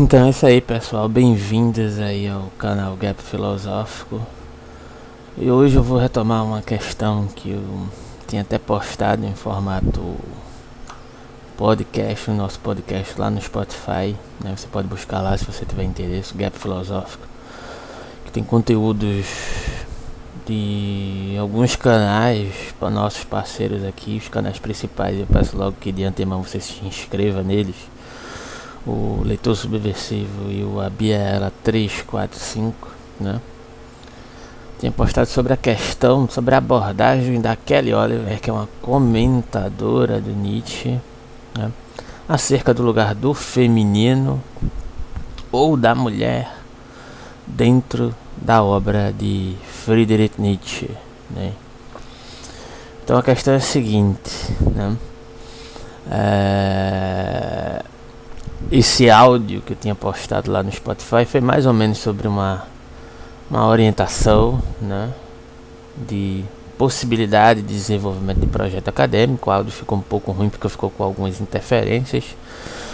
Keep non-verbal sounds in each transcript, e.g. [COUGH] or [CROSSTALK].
Então é isso aí pessoal, bem-vindos aí ao canal Gap Filosófico. E hoje eu vou retomar uma questão que eu tinha até postado em formato podcast, o nosso podcast lá no Spotify né? Você pode buscar lá se você tiver interesse, Gap Filosófico Que tem conteúdos de alguns canais para nossos parceiros aqui, os canais principais. Eu peço logo que de antemão você se inscreva neles o leitor subversivo e o Abiela 345, né? Tinha postado sobre a questão, sobre a abordagem da Kelly Oliver, que é uma comentadora do Nietzsche, né? acerca do lugar do feminino ou da mulher dentro da obra de Friedrich Nietzsche, né? Então a questão é a seguinte, né? É esse áudio que eu tinha postado lá no Spotify foi mais ou menos sobre uma, uma orientação né, de possibilidade de desenvolvimento de projeto acadêmico. O áudio ficou um pouco ruim porque ficou com algumas interferências.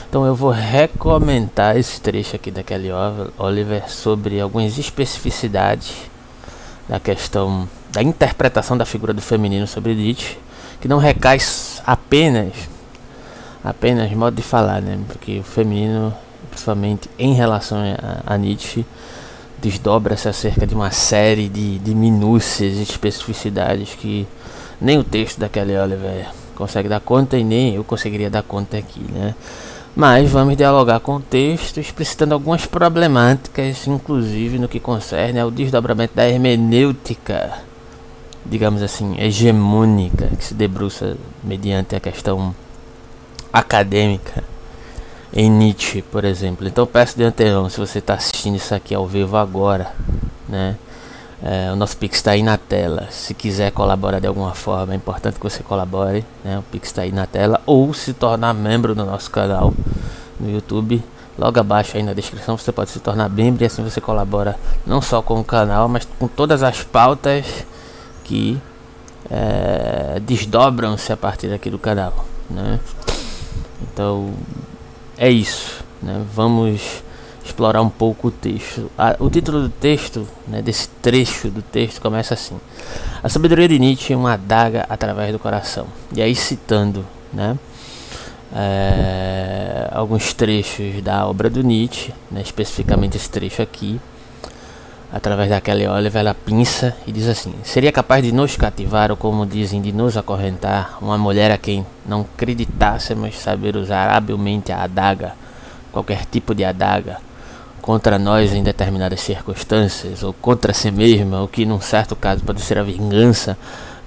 Então eu vou recomendar esse trecho aqui da Kelly Oliver sobre algumas especificidades da questão da interpretação da figura do feminino sobre Nietzsche, que não recai apenas apenas modo de falar, né? Porque o feminino, principalmente em relação a, a Nietzsche, desdobra-se acerca de uma série de, de minúcias e especificidades que nem o texto da Kelly Oliver consegue dar conta e nem eu conseguiria dar conta aqui, né? Mas vamos dialogar com o texto, explicitando algumas problemáticas, inclusive no que concerne ao desdobramento da hermenêutica, digamos assim, hegemônica, que se debruça mediante a questão acadêmica em Nietzsche, por exemplo. Então peço de antemão, se você está assistindo isso aqui ao vivo agora, né? É, o nosso Pix está aí na tela. Se quiser colaborar de alguma forma, é importante que você colabore. Né? O Pix está aí na tela. Ou se tornar membro do nosso canal no YouTube. Logo abaixo aí na descrição você pode se tornar membro e assim você colabora não só com o canal, mas com todas as pautas que é, desdobram-se a partir aqui do canal. Né? Então é isso. Né? Vamos explorar um pouco o texto. o título do texto, né, desse trecho do texto, começa assim: A sabedoria de Nietzsche é uma adaga através do coração. E aí citando, né? É, alguns trechos da obra do Nietzsche, né, especificamente esse trecho aqui, através daquela Oliver, ela pinça e diz assim: Seria capaz de nos cativar, ou como dizem, de nos acorrentar, uma mulher a quem não acreditássemos saber usar habilmente a adaga, qualquer tipo de adaga, contra nós em determinadas circunstâncias, ou contra si mesma, o que num certo caso pode ser a vingança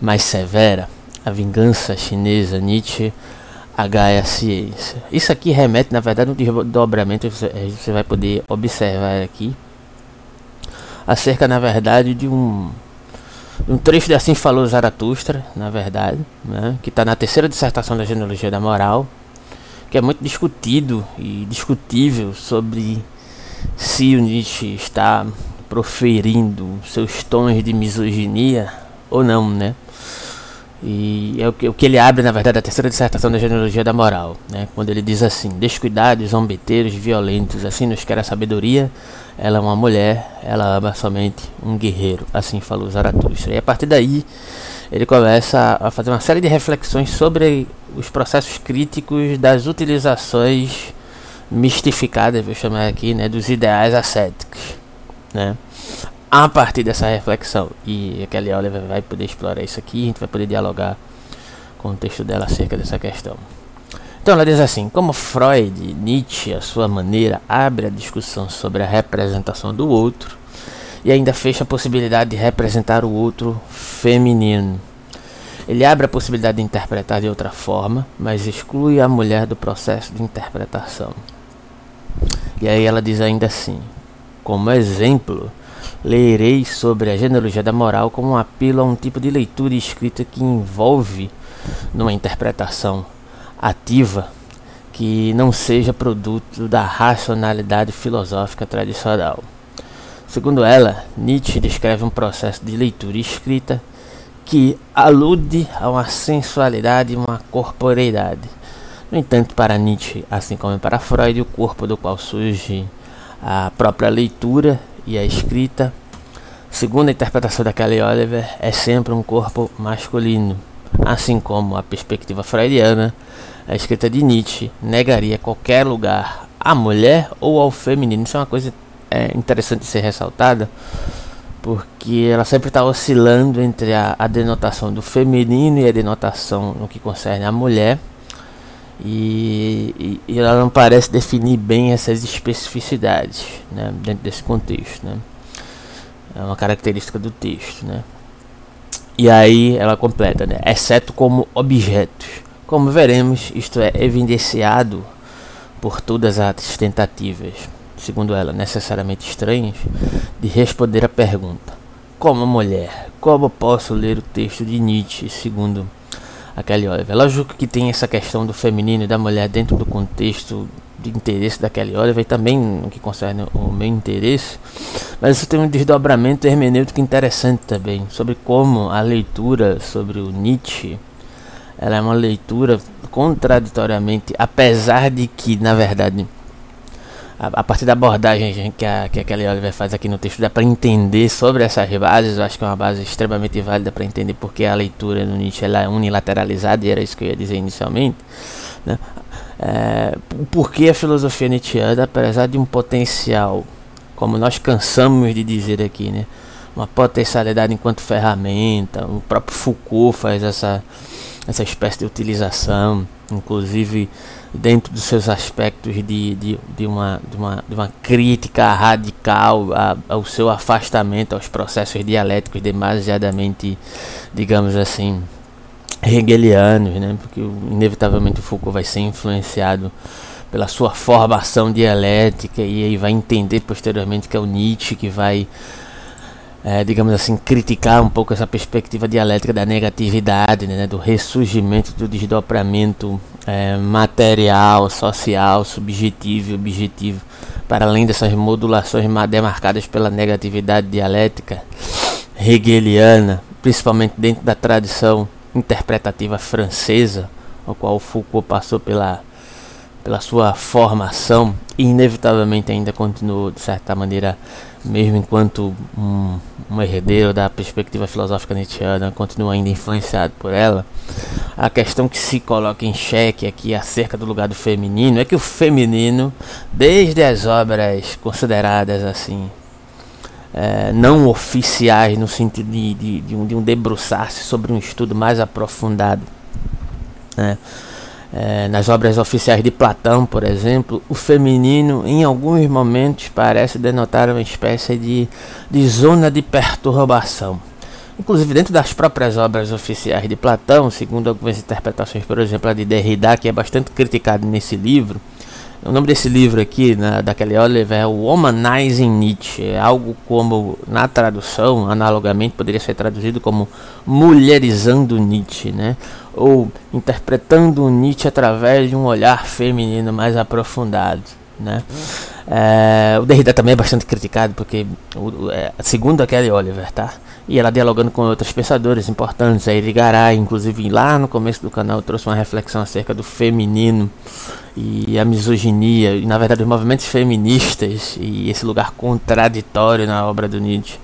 mais severa, a vingança chinesa, Nietzsche. H é a ciência. Isso aqui remete, na verdade, um desdobramento, você vai poder observar aqui, acerca, na verdade, de um, um trecho de Assim Falou Zaratustra, na verdade, né, que está na terceira dissertação da genealogia da moral, que é muito discutido e discutível sobre se o Nietzsche está proferindo seus tons de misoginia ou não, né? E é o que, o que ele abre, na verdade, a terceira dissertação da genealogia da moral, né? quando ele diz assim: Descuidados, zombeteiros, violentos, assim nos quer a sabedoria. Ela é uma mulher, ela ama somente um guerreiro. Assim falou Zaratustra. E a partir daí, ele começa a fazer uma série de reflexões sobre os processos críticos das utilizações mistificadas, vou chamar aqui, né, dos ideais ascéticos, né? a partir dessa reflexão. E a Kelly Oliver vai poder explorar isso aqui, a gente vai poder dialogar com o texto dela acerca dessa questão. Então ela diz assim: como Freud, Nietzsche, a sua maneira, abre a discussão sobre a representação do outro e ainda fecha a possibilidade de representar o outro feminino. Ele abre a possibilidade de interpretar de outra forma, mas exclui a mulher do processo de interpretação. E aí ela diz ainda assim: como exemplo, lerei sobre a genealogia da moral como um apelo a um tipo de leitura e escrita que envolve numa interpretação ativa que não seja produto da racionalidade filosófica tradicional. Segundo ela, Nietzsche descreve um processo de leitura e escrita que alude a uma sensualidade e uma corporeidade, No entanto, para Nietzsche, assim como para Freud, o corpo do qual surge a própria leitura e a escrita, segundo a interpretação da Kelly Oliver, é sempre um corpo masculino, assim como a perspectiva freudiana, a escrita de Nietzsche negaria qualquer lugar à mulher ou ao feminino. Isso é uma coisa é, interessante ser ressaltada, porque ela sempre está oscilando entre a, a, denotação do feminino e a denotação no que concerne a mulher. E, e, e ela não parece definir bem essas especificidades né, dentro desse contexto. Né. É uma característica do texto. Né. E aí ela completa, né, exceto como objetos. Como veremos, isto é evidenciado por todas as tentativas segundo ela, necessariamente estranhas, de responder a pergunta: Como mulher, como posso ler o texto de Nietzsche, segundo a Kelly Oliver? Lógico que tem essa questão do feminino e da mulher dentro do contexto de interesse da Kelly Oliver e também no que concerne o meu interesse, mas isso tem um desdobramento hermenêutico interessante também sobre como a leitura sobre o Nietzsche ela é uma leitura contraditoriamente, apesar de que, na verdade, a, a, partir da abordagem que a, que a Kelly Oliver faz aqui no texto, dá para entender sobre essas bases. Eu acho que é uma base extremamente válida para entender porque a leitura no Nietzsche ela é unilateralizada, e era isso que eu ia dizer inicialmente. Né? É, porque a filosofia nietzschiana, apesar de um potencial, como nós cansamos de dizer aqui, né? uma potencialidade enquanto ferramenta, o próprio Foucault faz essa, essa espécie de utilização, inclusive dentro dos seus aspectos de, de, de, uma, de, uma, de uma crítica radical ao seu afastamento aos processos dialéticos demasiadamente, digamos assim, hegelianos, né? porque inevitavelmente o Foucault vai ser influenciado pela sua formação dialética e aí vai entender posteriormente que é o Nietzsche que vai é, digamos assim, criticar um pouco essa perspectiva dialética da negatividade, né, do ressurgimento do desdobramento é, material, social, subjetivo e objetivo, para além dessas modulações demarcadas pela negatividade dialética hegeliana, principalmente dentro da tradição interpretativa francesa, ao qual Foucault passou pela, pela sua formação e inevitavelmente ainda continuou, de certa maneira, mesmo enquanto um, um herdeiro da perspectiva filosófica nietzschiana, continua ainda influenciado por ela, a questão que se coloca em xeque aqui acerca do lugar do feminino é que o feminino, desde as obras consideradas assim, é, não oficiais, no sentido de, de, de um, de um debruçar-se sobre um estudo mais aprofundado, né? É, nas obras oficiais de Platão, por exemplo, o feminino em alguns momentos parece denotar uma espécie de, de zona de perturbação. Inclusive dentro das próprias obras oficiais de Platão, segundo algumas interpretações, por exemplo, a de Derrida, que é bastante criticado nesse livro, o nome desse livro aqui, na, da Kelly Oliver, é o Womanizing Nietzsche. É algo como, na tradução, analogamente, poderia ser traduzido como Mulherizando Nietzsche, né? Ou interpretando Nietzsche através de um olhar feminino mais aprofundado, né? É, o Derrida também é bastante criticado, porque, o, é, segundo a Kelly Oliver, tá? E ela dialogando com outros pensadores importantes, a Irigaray, inclusive lá no começo do canal, trouxe uma reflexão acerca do feminino e a misoginia, e na verdade os movimentos feministas e esse lugar contraditório na obra do Nietzsche,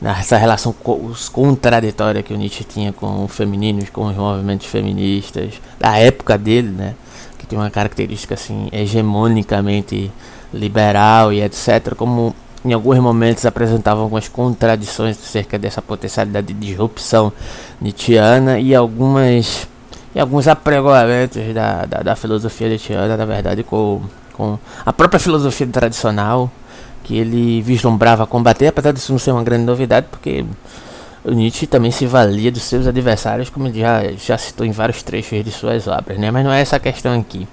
nessa relação co contraditória que o Nietzsche tinha com o feminino, com os movimentos feministas, da época dele, né? Que tem uma característica assim, hegemonicamente liberal e etc. Como em alguns momentos apresentavam algumas contradições acerca dessa potencialidade de disrupção nietzschiana e algumas e alguns apregoamentos da, da, da filosofia nietzschiana, na verdade, com, com a própria filosofia tradicional que ele vislumbrava combater, apesar disso não ser uma grande novidade, porque o Nietzsche também se valia dos seus adversários, como ele já, já citou em vários trechos de suas obras, né? mas não é essa a questão aqui.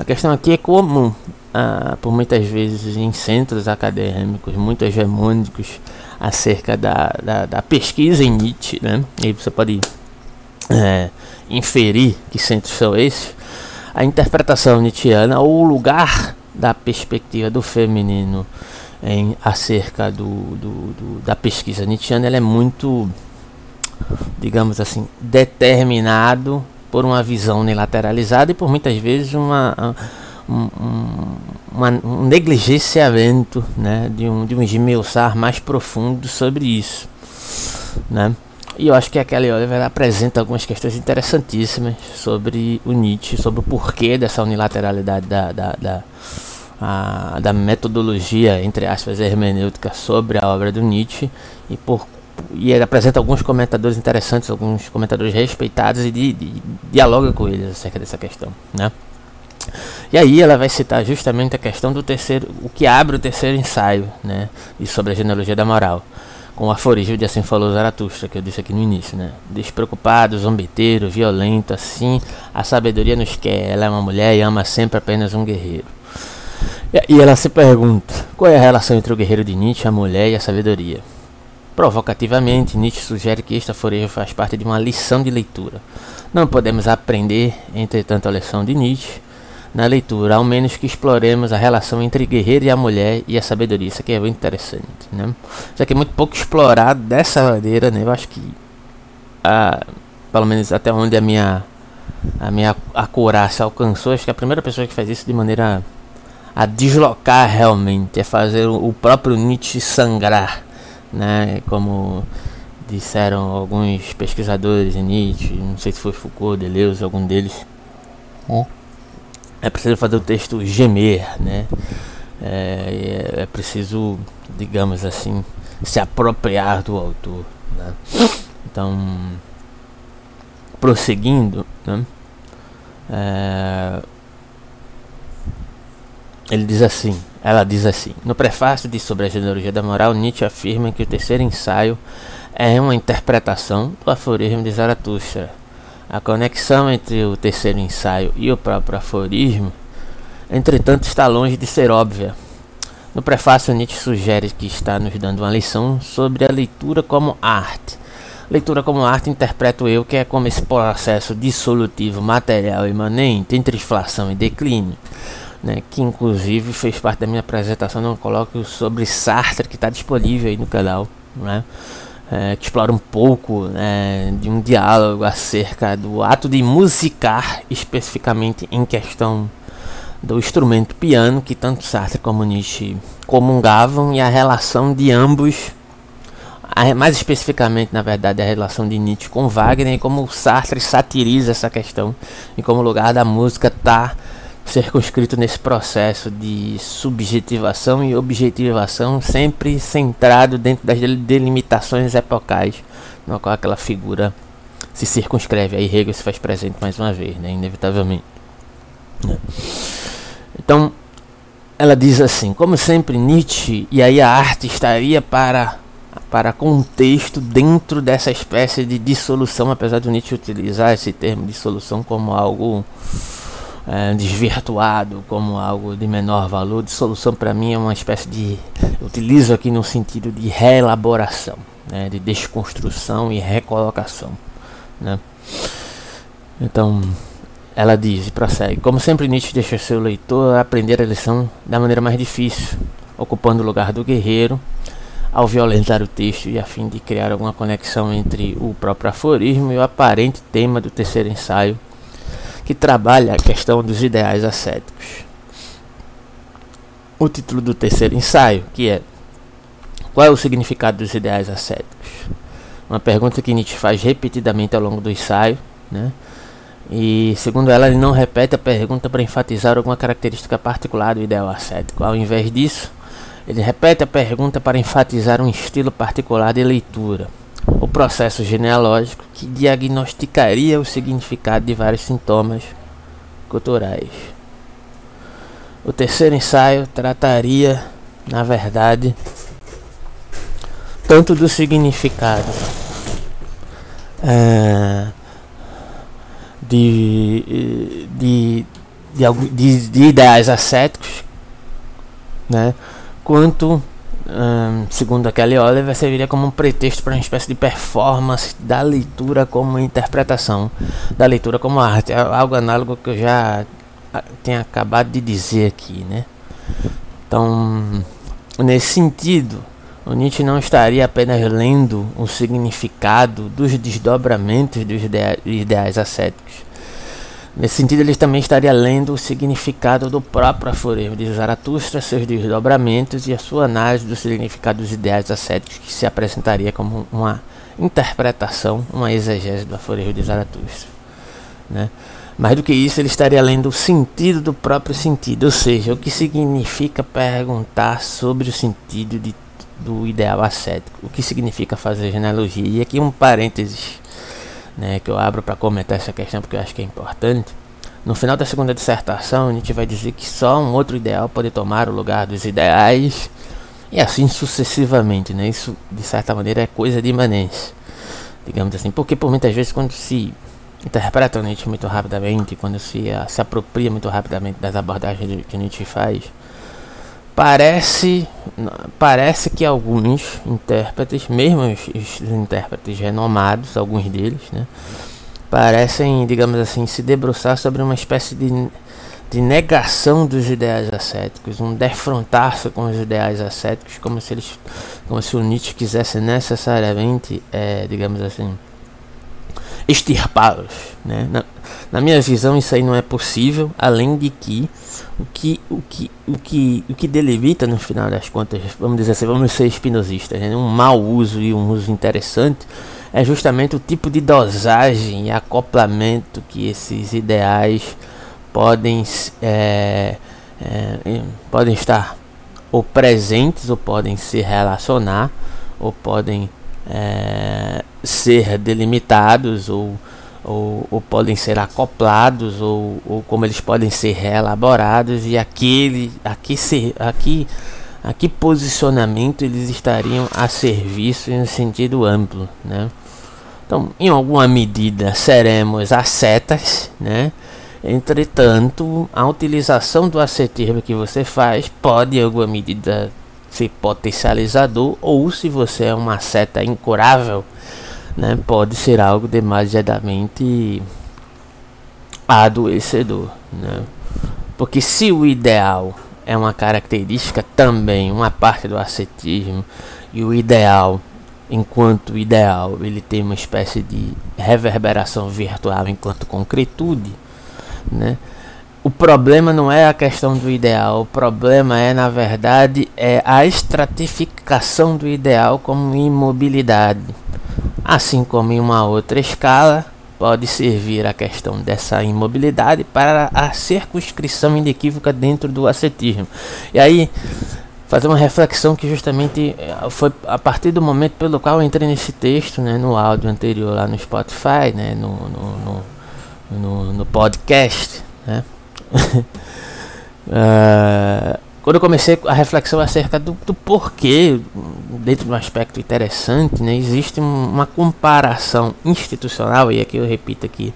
A questão aqui é como ah, por muitas vezes em centros acadêmicos muito hegemônicos acerca da, da, da pesquisa em Nietzsche, né? E você pode é, inferir que centros são esses. A interpretação nietzschiana ou o lugar da perspectiva do feminino em acerca do, do, do da pesquisa nietzschiana ela é muito digamos assim determinado por uma visão unilateralizada e por muitas vezes uma, um, uma, um negligenciamento né, de, um, de um esmiuçar mais profundo sobre isso. Né? E eu acho que a Kelly Oliver apresenta algumas questões interessantíssimas sobre o Nietzsche, sobre o porquê dessa unilateralidade da, da, da, a, da metodologia, entre aspas, hermenêutica sobre a obra do Nietzsche e por e ele apresenta alguns comentadores interessantes, alguns comentadores respeitados e de, de, dialoga com eles acerca dessa questão, né? E aí ela vai citar justamente a questão do terceiro, o que abre o terceiro ensaio, né, e sobre a genealogia da moral com o aforismo de Assim Falou Zaratustra, que eu disse aqui no início, né? Despreocupado, zombeteiro, violento, assim, a sabedoria nos quer. Ela é uma mulher e ama sempre apenas um guerreiro. E, ela se pergunta: qual é a relação entre o guerreiro de Nietzsche, a mulher e a sabedoria? Provocativamente, Nietzsche sugere que este aforismo faz parte de uma lição de leitura. Não podemos aprender, entretanto, a lição de Nietzsche na leitura, ao menos que exploremos a relação entre guerreiro e a mulher e a sabedoria. Isso aqui é muito interessante, né? Isso aqui é muito pouco explorado dessa maneira, né? Eu acho que, a, pelo menos até onde a minha a minha acurácia alcançou, acho que a primeira pessoa que faz isso de maneira a deslocar realmente, é fazer o próprio Nietzsche sangrar, né? Como disseram alguns pesquisadores de Nietzsche, não sei se foi Foucault, Deleuze, algum deles. É preciso fazer o texto gemer, né? É, é, é preciso, digamos assim, se apropriar do autor. Né? Então, prosseguindo, né? É, ele diz assim, ela diz assim, no prefácio de Sobre a Genealogia da Moral, Nietzsche afirma que o terceiro ensaio é uma interpretação do aforismo de Zaratustra, a conexão entre o terceiro ensaio e o próprio aforismo, entretanto, está longe de ser óbvia. No prefácio, Nietzsche sugere que está nos dando uma lição sobre a leitura como arte. Leitura como arte interpreto eu que é como esse processo dissolutivo material imanente entre inflação e declínio, né, que inclusive fez parte da minha apresentação não coloco sobre Sartre que está disponível aí no canal, né? é, que explora um pouco né, de um diálogo acerca do ato de musicar, especificamente em questão do instrumento piano, que tanto Sartre como Nietzsche comungavam, e a relação de ambos, mais especificamente, na verdade, a relação de Nietzsche com Wagner, e como Sartre satiriza essa questão, e como o lugar da música está circunscrito nesse processo de subjetivação e objetivação, sempre centrado dentro das delimitações epocais, no qual aquela figura se circunscreve. Aí Hegel se faz presente mais uma vez, né, inevitavelmente. Né. Então, ela diz assim: como sempre, Nietzsche, e aí a arte estaria para para contexto dentro dessa espécie de dissolução, apesar de Nietzsche utilizar esse termo dissolução como algo é, desvirtuado como algo de menor valor. Dissolução para mim é uma espécie de. Utilizo aqui no sentido de reelaboração, né, de desconstrução e recolocação. Né. Então, ela diz e prossegue: Como sempre, Nietzsche deixa seu leitor aprender a lição da maneira mais difícil, ocupando o lugar do guerreiro ao violentar o texto e a fim de criar alguma conexão entre o próprio aforismo e o aparente tema do terceiro ensaio que trabalha a questão dos ideais ascéticos. O título do terceiro ensaio, que é Qual é o significado dos ideais ascéticos? Uma pergunta que Nietzsche faz repetidamente ao longo do ensaio, né? E segundo ela, ele não repete a pergunta para enfatizar alguma característica particular do ideal ascético. Ao invés disso, ele repete a pergunta para enfatizar um estilo particular de leitura o processo genealógico que diagnosticaria o significado de vários sintomas culturais. O terceiro ensaio trataria, na verdade, tanto do significado é, de, de, de, de, ideais ascéticos, né, quanto segundo a Kelly Oliver, serviria como um pretexto para uma espécie de performance da leitura como interpretação, da leitura como arte. É algo análogo que eu já tenho acabado de dizer aqui, né? Então, nesse sentido, o Nietzsche não estaria apenas lendo o significado dos desdobramentos dos ideais ascéticos, Nesse sentido, ele também estaria lendo o significado do próprio aforismo de Zaratustra, seus desdobramentos e a sua análise do significado dos ideais ascéticos, que se apresentaria como uma interpretação, uma exegese do aforismo de Zaratustra. Né? Mais do que isso, ele estaria lendo o sentido do próprio sentido, ou seja, o que significa perguntar sobre o sentido de, do ideal ascético, o que significa fazer genealogia. E aqui um parênteses né, que eu abro para comentar essa questão porque eu acho que é importante. No final da segunda dissertação, a gente vai dizer que só um outro ideal pode tomar o lugar dos ideais e assim sucessivamente, né? Isso de certa maneira é coisa de imanência, digamos assim, porque por muitas vezes quando se interpreta Nietzsche muito rapidamente, quando se, se apropria muito rapidamente das abordagens que Nietzsche faz, parece parece que alguns intérpretes, mesmo os, os, intérpretes renomados, alguns deles, né, parecem, digamos assim, se debruçar sobre uma espécie de, de negação dos ideais ascéticos, um defrontar-se com os ideais ascéticos, como se eles, como se o Nietzsche quisesse necessariamente, é, digamos assim, extirpá-los. Né? Na, na, minha visão, isso aí não é possível, além de que o que, o que, o que, o que delimita no final das contas, vamos dizer assim, vamos ser espinosistas, né? um mau uso e um uso interessante é justamente o tipo de dosagem e acoplamento que esses ideais podem, é, é, podem estar ou presentes ou podem se relacionar ou podem é, ser delimitados ou, ou, ou, podem ser acoplados ou, ou como eles podem ser reelaborados e aquele aqui ser aqui a que posicionamento eles estariam a serviço em sentido amplo, né? Então, em alguma medida seremos ascetas, né? Entretanto, a utilização do ascetismo que você faz pode, em alguma medida, ser potencializador, ou se você é uma seta incurável, né, pode ser algo demasiadamente adoecedor. Né? Porque se o ideal é uma característica também, uma parte do ascetismo, e o ideal, enquanto ideal, ele tem uma espécie de reverberação virtual enquanto concretude, né? o problema não é a questão do ideal, o problema é, na verdade, é a estratificação do ideal como imobilidade. Assim como em uma outra escala, pode servir a questão dessa imobilidade para a circunscrição inequívoca dentro do ascetismo. E aí, fazer uma reflexão que justamente eh, foi a partir do momento pelo qual eu entrei nesse texto, né, no áudio anterior lá no Spotify, né, no, no, no, no, podcast, né, uh, [LAUGHS] quando eu comecei a reflexão acerca do, do, porquê, dentro de um aspecto interessante, né, existe uma comparação institucional, e aqui eu repito aqui,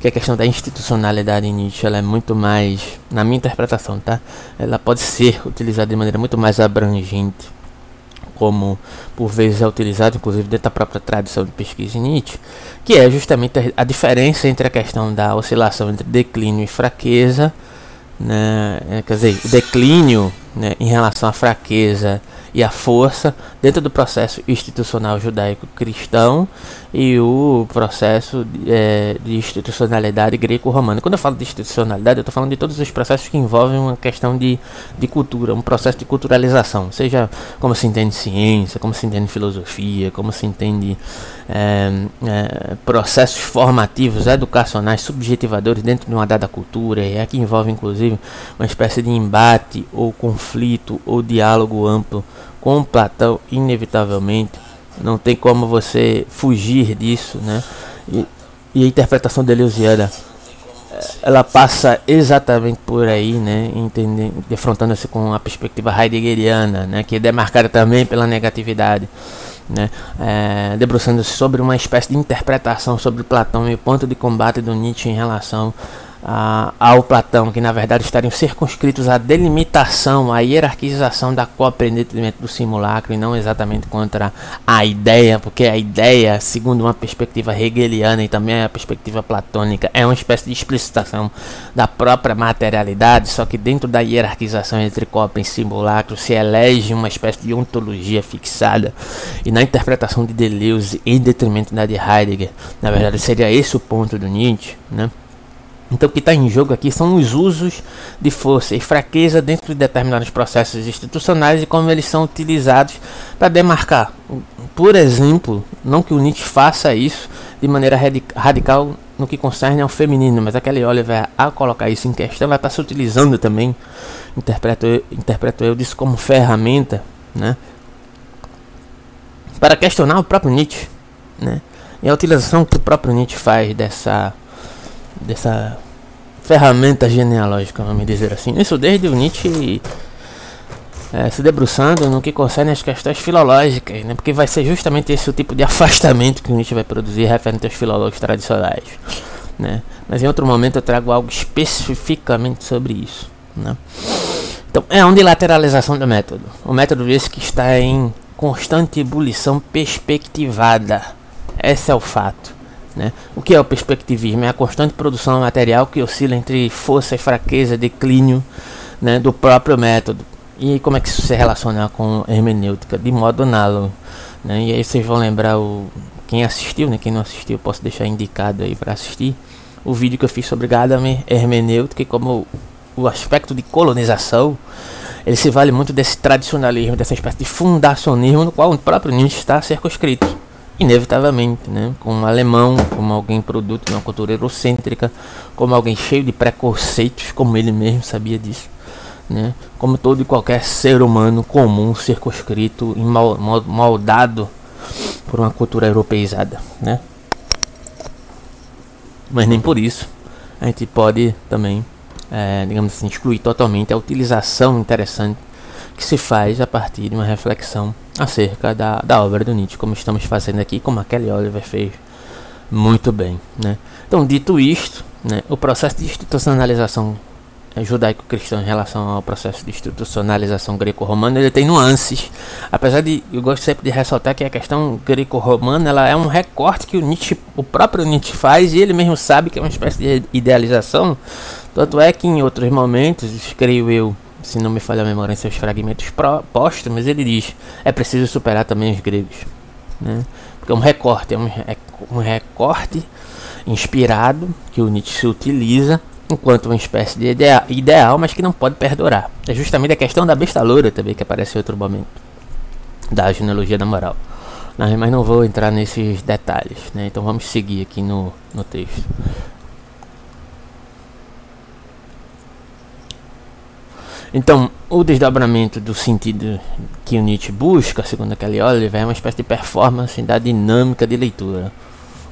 que a questão da institucionalidade em Nietzsche ela é muito mais, na minha interpretação, tá? Ela pode ser utilizada de maneira muito mais abrangente, como por vezes é utilizado, inclusive dentro da própria tradição de pesquisa em Nietzsche, que é justamente a, diferença entre a questão da oscilação entre declínio e fraqueza, né, é, quer dizer, o declínio né, em relação à fraqueza e à força dentro do processo institucional judaico-cristão e o processo é, de institucionalidade greco-romana. Quando eu falo de institucionalidade, eu estou falando de todos os processos que envolvem uma questão de, de cultura, um processo de culturalização, seja como se entende ciência, como se entende filosofia, como se entende é, é, processos formativos, educacionais, subjetivadores dentro de uma dada cultura, e aqui envolve inclusive uma espécie de embate ou conflito ou diálogo amplo com Platão, inevitavelmente não tem como você fugir disso, né? E, e a interpretação de Eleusiana eh, ela passa exatamente por aí, né, entendendo, defrontando-se com a perspectiva heideggeriana, né, que é demarcada também pela negatividade, né, é, debruçando-se sobre uma espécie de interpretação sobre Platão e o ponto de combate do Nietzsche em relação a, ao Platão, que na verdade estariam circunscritos à delimitação, à hierarquização da compreendimento do simulacro e não exatamente contra a ideia, porque a ideia, segundo uma perspectiva hegeliana e também a perspectiva platônica, é uma espécie de explicitação da própria materialidade, só que dentro da hierarquização entre cópia e simulacro se elege uma espécie de ontologia fixada e na interpretação de Deleuze em detrimento da de Heidegger, na verdade seria esse o ponto do Nietzsche, né? Então o que está em jogo aqui são os usos de força e fraqueza dentro de determinados processos institucionais e como eles são utilizados para demarcar. Por exemplo, não que o Nietzsche faça isso de maneira radical no que concerne ao feminino, mas aquele Oliver, ao colocar isso em questão, ela está se utilizando também, interpreto, interpreto eu disso como ferramenta, né, para questionar o próprio Nietzsche, né, e a utilização que o próprio Nietzsche faz dessa dessa ferramenta genealógica, vamos dizer assim. Isso desde o Nietzsche é, se debruçando no que concerne as questões filológicas, né? porque vai ser justamente esse o tipo de [LAUGHS] afastamento que o Nietzsche vai produzir referente aos filólogos tradicionais. Né? Mas em outro momento eu trago algo especificamente sobre isso. Né? Então é uma lateralização do método. O método esse que está em constante ebulição perspectivada. Esse é o fato. Né? O que é o perspectivismo? É a constante produção material que oscila entre força e fraqueza, declínio né, do próprio método. E como é que isso se relaciona com hermenêutica? De modo análogo. Né? E aí vocês vão lembrar o quem assistiu, né? Quem não assistiu, posso deixar indicado aí para assistir o vídeo que eu fiz sobre Gadamer hermenêutica e como o aspecto de colonização ele se vale muito desse tradicionalismo, dessa espécie de fundacionismo no qual o próprio Nietzsche está circunscrito inevitavelmente, né? Como um alemão, como alguém produto de uma cultura eurocêntrica, como alguém cheio de preconceitos, como ele mesmo sabia disso, né? Como todo e qualquer ser humano comum, circunscrito e mal, mal, moldado por uma cultura europeizada, né? Mas nem por isso a gente pode também, é, digamos assim, excluir totalmente a utilização interessante que se faz a partir de uma reflexão acerca da, da obra do Nietzsche, como estamos fazendo aqui, como a Kelly Oliver fez muito bem. Né? Então, dito isto, né, o processo de institucionalização judaico-cristão em relação ao processo de institucionalização greco-romana, ele tem nuances. Apesar de, eu gosto sempre de ressaltar que a questão greco-romana ela é um recorte que o Nietzsche, o próprio Nietzsche faz e ele mesmo sabe que é uma espécie de idealização. Tanto é que em outros momentos, creio eu, se não me falha a memória em seus fragmentos póstumos, ele diz: é preciso superar também os gregos. Né? Porque é um recorte, é um, é um recorte inspirado que o Nietzsche utiliza enquanto uma espécie de idea ideal, mas que não pode perdurar. É justamente a questão da besta loura também que aparece em outro momento da genealogia da moral. Mas não vou entrar nesses detalhes, né? então vamos seguir aqui no, no texto. Então, o desdobramento do sentido que o Nietzsche busca, segundo aquele Oliver, é uma espécie de performance da dinâmica de leitura.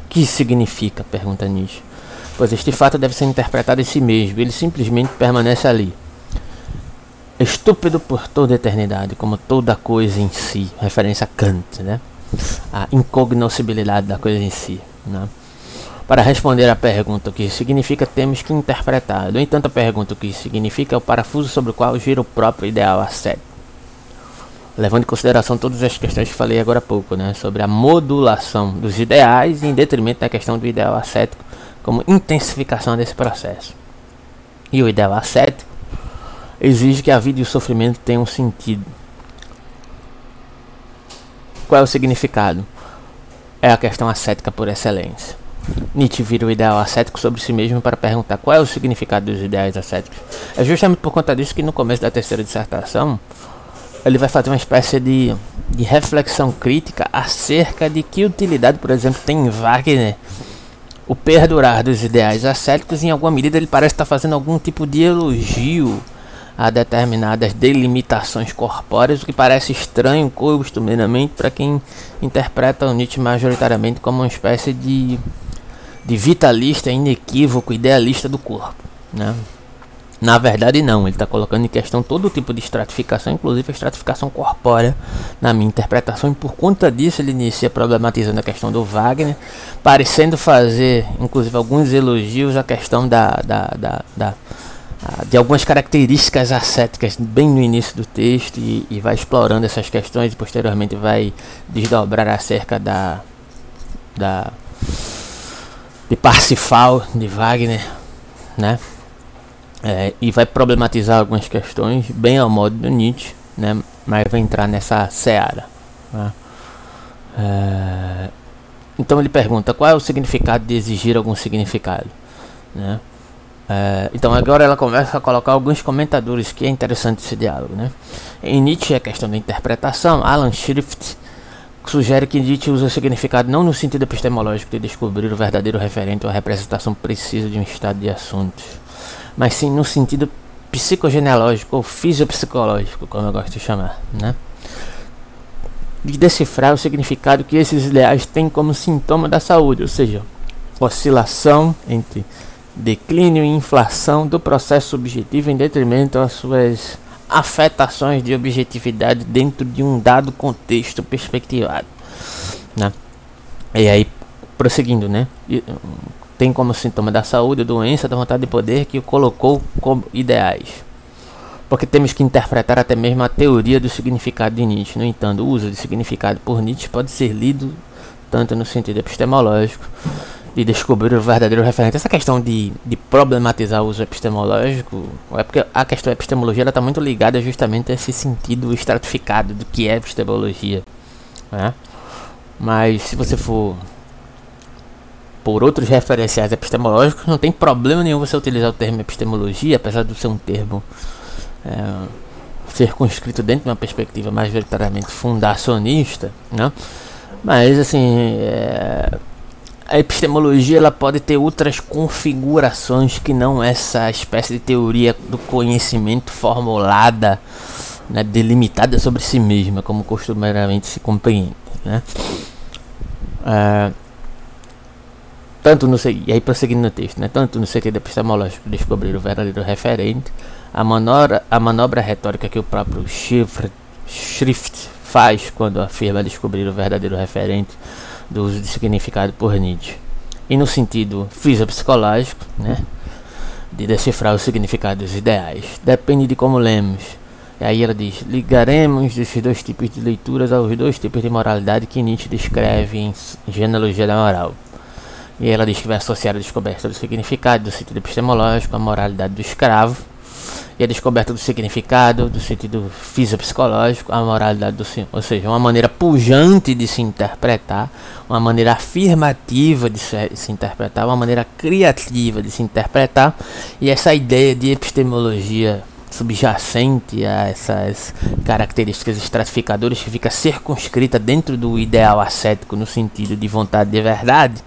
O que significa? pergunta Nietzsche. Pois este fato deve ser interpretado em si mesmo, ele simplesmente permanece ali. Estúpido por toda a eternidade, como toda coisa em si, referência a Kant, né? A incognoscibilidade da coisa em si, né? Para responder à pergunta o que significa, temos que interpretar. No entanto, a pergunta o que significa é o parafuso sobre o qual gira o próprio ideal ascético. Levando em consideração todas as questões que falei agora há pouco, né, sobre a modulação dos ideais em detrimento da questão do ideal ascético como intensificação desse processo. E o ideal ascético exige que a vida e o sofrimento tenham sentido. Qual é o significado? É a questão ascética por excelência. Nietzsche vira o ideal ascético sobre si mesmo para perguntar qual é o significado dos ideais ascéticos. É justamente por conta disso que no começo da terceira dissertação ele vai fazer uma espécie de, de reflexão crítica acerca de que utilidade, por exemplo, tem em Wagner o perdurar dos ideais ascéticos. Em alguma medida ele parece estar fazendo algum tipo de elogio a determinadas delimitações corpóreas, o que parece estranho costumeiramente para quem interpreta o Nietzsche majoritariamente como uma espécie de de vitalista, inequívoco, idealista do corpo. Né? Na verdade, não, ele está colocando em questão todo tipo de estratificação, inclusive a estratificação corpórea, na minha interpretação, e por conta disso ele inicia problematizando a questão do Wagner, parecendo fazer, inclusive, alguns elogios à questão da, da, da, da de algumas características ascéticas bem no início do texto e, e vai explorando essas questões e posteriormente vai desdobrar acerca da, da de Parsifal de Wagner, né? É, e vai problematizar algumas questões bem ao modo do Nietzsche, né? Mas vai entrar nessa seara. Né? É, então ele pergunta qual é o significado de exigir algum significado, né? É, então agora ela começa a colocar alguns comentadores que é interessante esse diálogo, né? Em Nietzsche a questão da interpretação, Alan Schrift sugere que Nietzsche usa o significado não no sentido epistemológico de descobrir o verdadeiro referente ou a representação precisa de um estado de assuntos, mas sim no sentido psicogenealógico ou fisiopsicológico, como eu gosto de chamar, né? De decifrar o significado que esses ideais têm como sintoma da saúde, ou seja, oscilação entre declínio e inflação do processo subjetivo em detrimento às suas afetações de objetividade dentro de um dado contexto perspectivado, né? E aí, prosseguindo, né? Tem como sintoma da saúde, doença, da vontade de poder que o colocou como ideais. Porque temos que interpretar até mesmo a teoria do significado de Nietzsche. No entanto, o uso de significado por Nietzsche pode ser lido tanto no sentido epistemológico de descobrir o verdadeiro referente. Essa questão de, de problematizar o uso epistemológico, é porque a questão da epistemologia está muito ligada justamente a esse sentido estratificado do que é epistemologia. Né? Mas se você for por outros referenciais epistemológicos, não tem problema nenhum você utilizar o termo epistemologia, apesar de ser um termo é, circunscrito dentro de uma perspectiva mais verdadeiramente fundacionista, né? Mas assim, é, a epistemologia ela pode ter outras configurações que não essa espécie de teoria do conhecimento formulada, né, delimitada sobre si mesma, como costumeiramente se compreende. Né? É, tanto no e aí prosseguindo no texto, né, tanto no sentido epistemológico descobrir o verdadeiro referente, a manobra, a manobra retórica que o próprio Schrift faz quando afirma descobrir o verdadeiro referente do uso de significado por Nietzsche. E no sentido fisiopsicológico, né, de decifrar o significado dos ideais, depende de como lemos. E aí ela diz: ligaremos esses dois tipos de leituras aos dois tipos de moralidade que Nietzsche descreve em Genealogia da Moral. E ela diz que vai associar a descoberta do significado do sentido epistemológico à moralidade do escravo e a descoberta do significado, do sentido fisiopsicológico, a moralidade do Senhor. Ou seja, uma maneira pujante de se interpretar, uma maneira afirmativa de se, de se interpretar, uma maneira criativa de se interpretar, e essa ideia de epistemologia subjacente a essas características estratificadoras que fica circunscrita dentro do ideal ascético no sentido de vontade de verdade,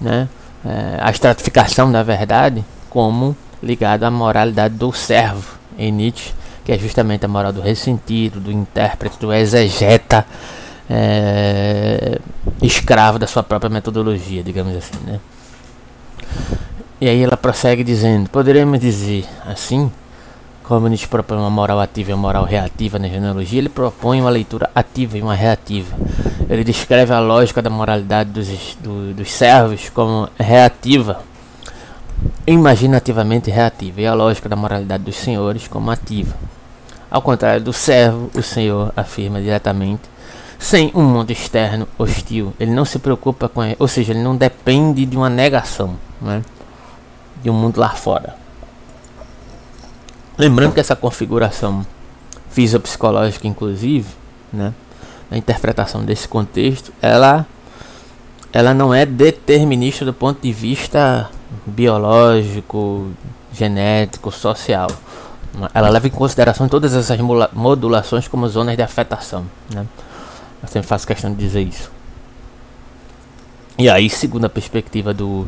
né? É, a estratificação da verdade como ligado à moralidade do servo em Nietzsche, que é justamente a moral do ressentido, do intérprete, do exegeta, é, escravo da sua própria metodologia, digamos assim, né? E aí ela prossegue dizendo: poderíamos dizer assim, como Nietzsche propõe uma moral ativa e uma moral reativa na genealogia, ele propõe uma leitura ativa e uma reativa. Ele descreve a lógica da moralidade dos, do, dos servos como reativa, imaginativamente reativa e a lógica da moralidade dos senhores como ativa. Ao contrário do servo, o senhor afirma diretamente, sem um mundo externo hostil, ele não se preocupa com, ou seja, ele não depende de uma negação, né, de um mundo lá fora. Lembrando que essa configuração fisiopsicológica, inclusive, né, na interpretação desse contexto, ela, ela não é determinista do ponto de vista biológico, genético, social. Ela leva em consideração todas essas modulações como zonas de afetação. Né? Eu sempre faço questão de dizer isso. E aí, segundo a perspectiva do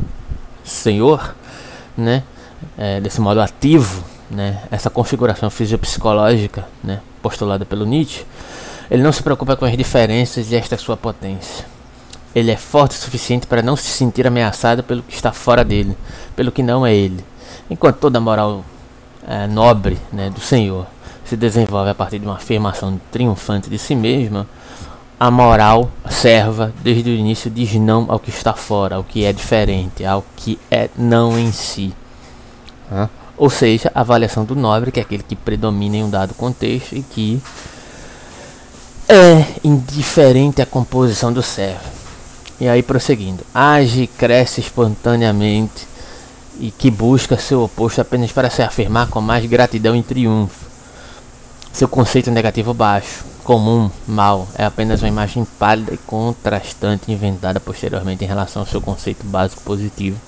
Senhor, né, é, desse modo ativo, né, essa configuração fisiopsicológica né, postulada pelo Nietzsche, ele não se preocupa com as diferenças e esta sua potência. Ele é forte o suficiente para não se sentir ameaçado pelo que está fora dele, pelo que não é ele. Enquanto toda moral é, nobre né, do Senhor se desenvolve a partir de uma afirmação triunfante de si mesma, a moral serva desde o início diz não ao que está fora, ao que é diferente, ao que é não em si. Né? Ou seja, a avaliação do nobre, que é aquele que predomina em um dado contexto e que é indiferente à composição do servo. E aí prosseguindo, age, cresce espontaneamente e que busca seu oposto apenas para se afirmar com mais gratidão e triunfo. Seu conceito negativo baixo, comum, mal, é apenas uma imagem pálida e contrastante inventada posteriormente em relação ao seu conceito básico positivo.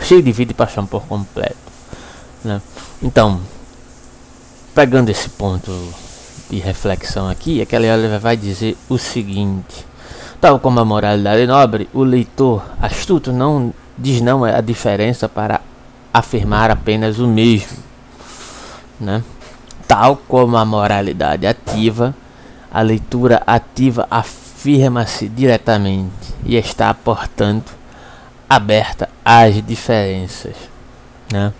cheio de vida e paixão por completo. Né? Então, pegando esse ponto de reflexão aqui, aquela Oliver vai dizer o seguinte: tal como a moralidade nobre, o leitor astuto não diz não é a diferença para afirmar apenas o mesmo, né? Tal como a moralidade ativa, a leitura ativa afirma-se diretamente e está, portanto, aberta às diferenças, né?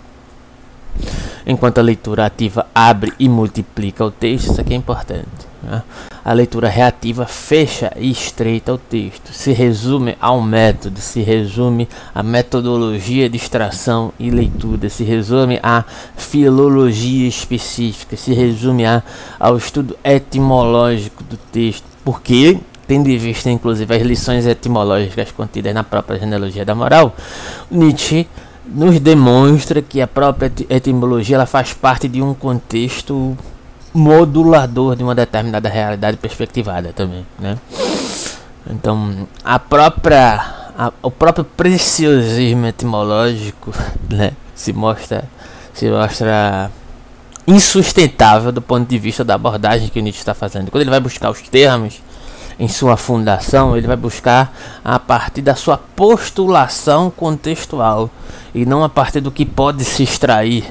Enquanto a leitura ativa abre e multiplica o texto, isso aqui é importante. Né? A leitura reativa fecha e estreita o texto, se resume ao método, se resume à metodologia de extração e leitura, se resume à filologia específica, se resume a, ao estudo etimológico do texto, porque tendo em vista inclusive as lições etimológicas contidas na própria genealogia da moral, Nietzsche nos demonstra que a própria etimologia ela faz parte de um contexto modulador de uma determinada realidade perspectivada também, né? Então, a própria a, o próprio preciosismo etimológico, [LAUGHS] né, se mostra se mostra insustentável do ponto de vista da abordagem que o Nietzsche está fazendo. Quando ele vai buscar os termos em sua fundação, ele vai buscar a partir da sua postulação contextual e não a partir do que pode se extrair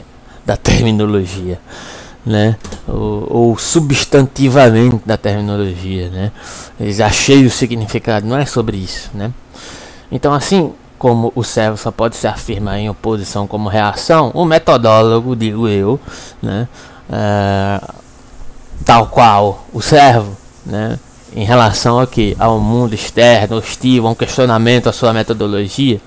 da terminologia, né? Ou, ou substantivamente da terminologia, né? Eles achei o significado, não é sobre isso, né? Então assim, como o servo só pode se afirmar em oposição como reação, o metodólogo, digo eu, né? É, tal qual o servo, né? Em relação ao que ao mundo externo, hostil, a um questionamento à sua metodologia,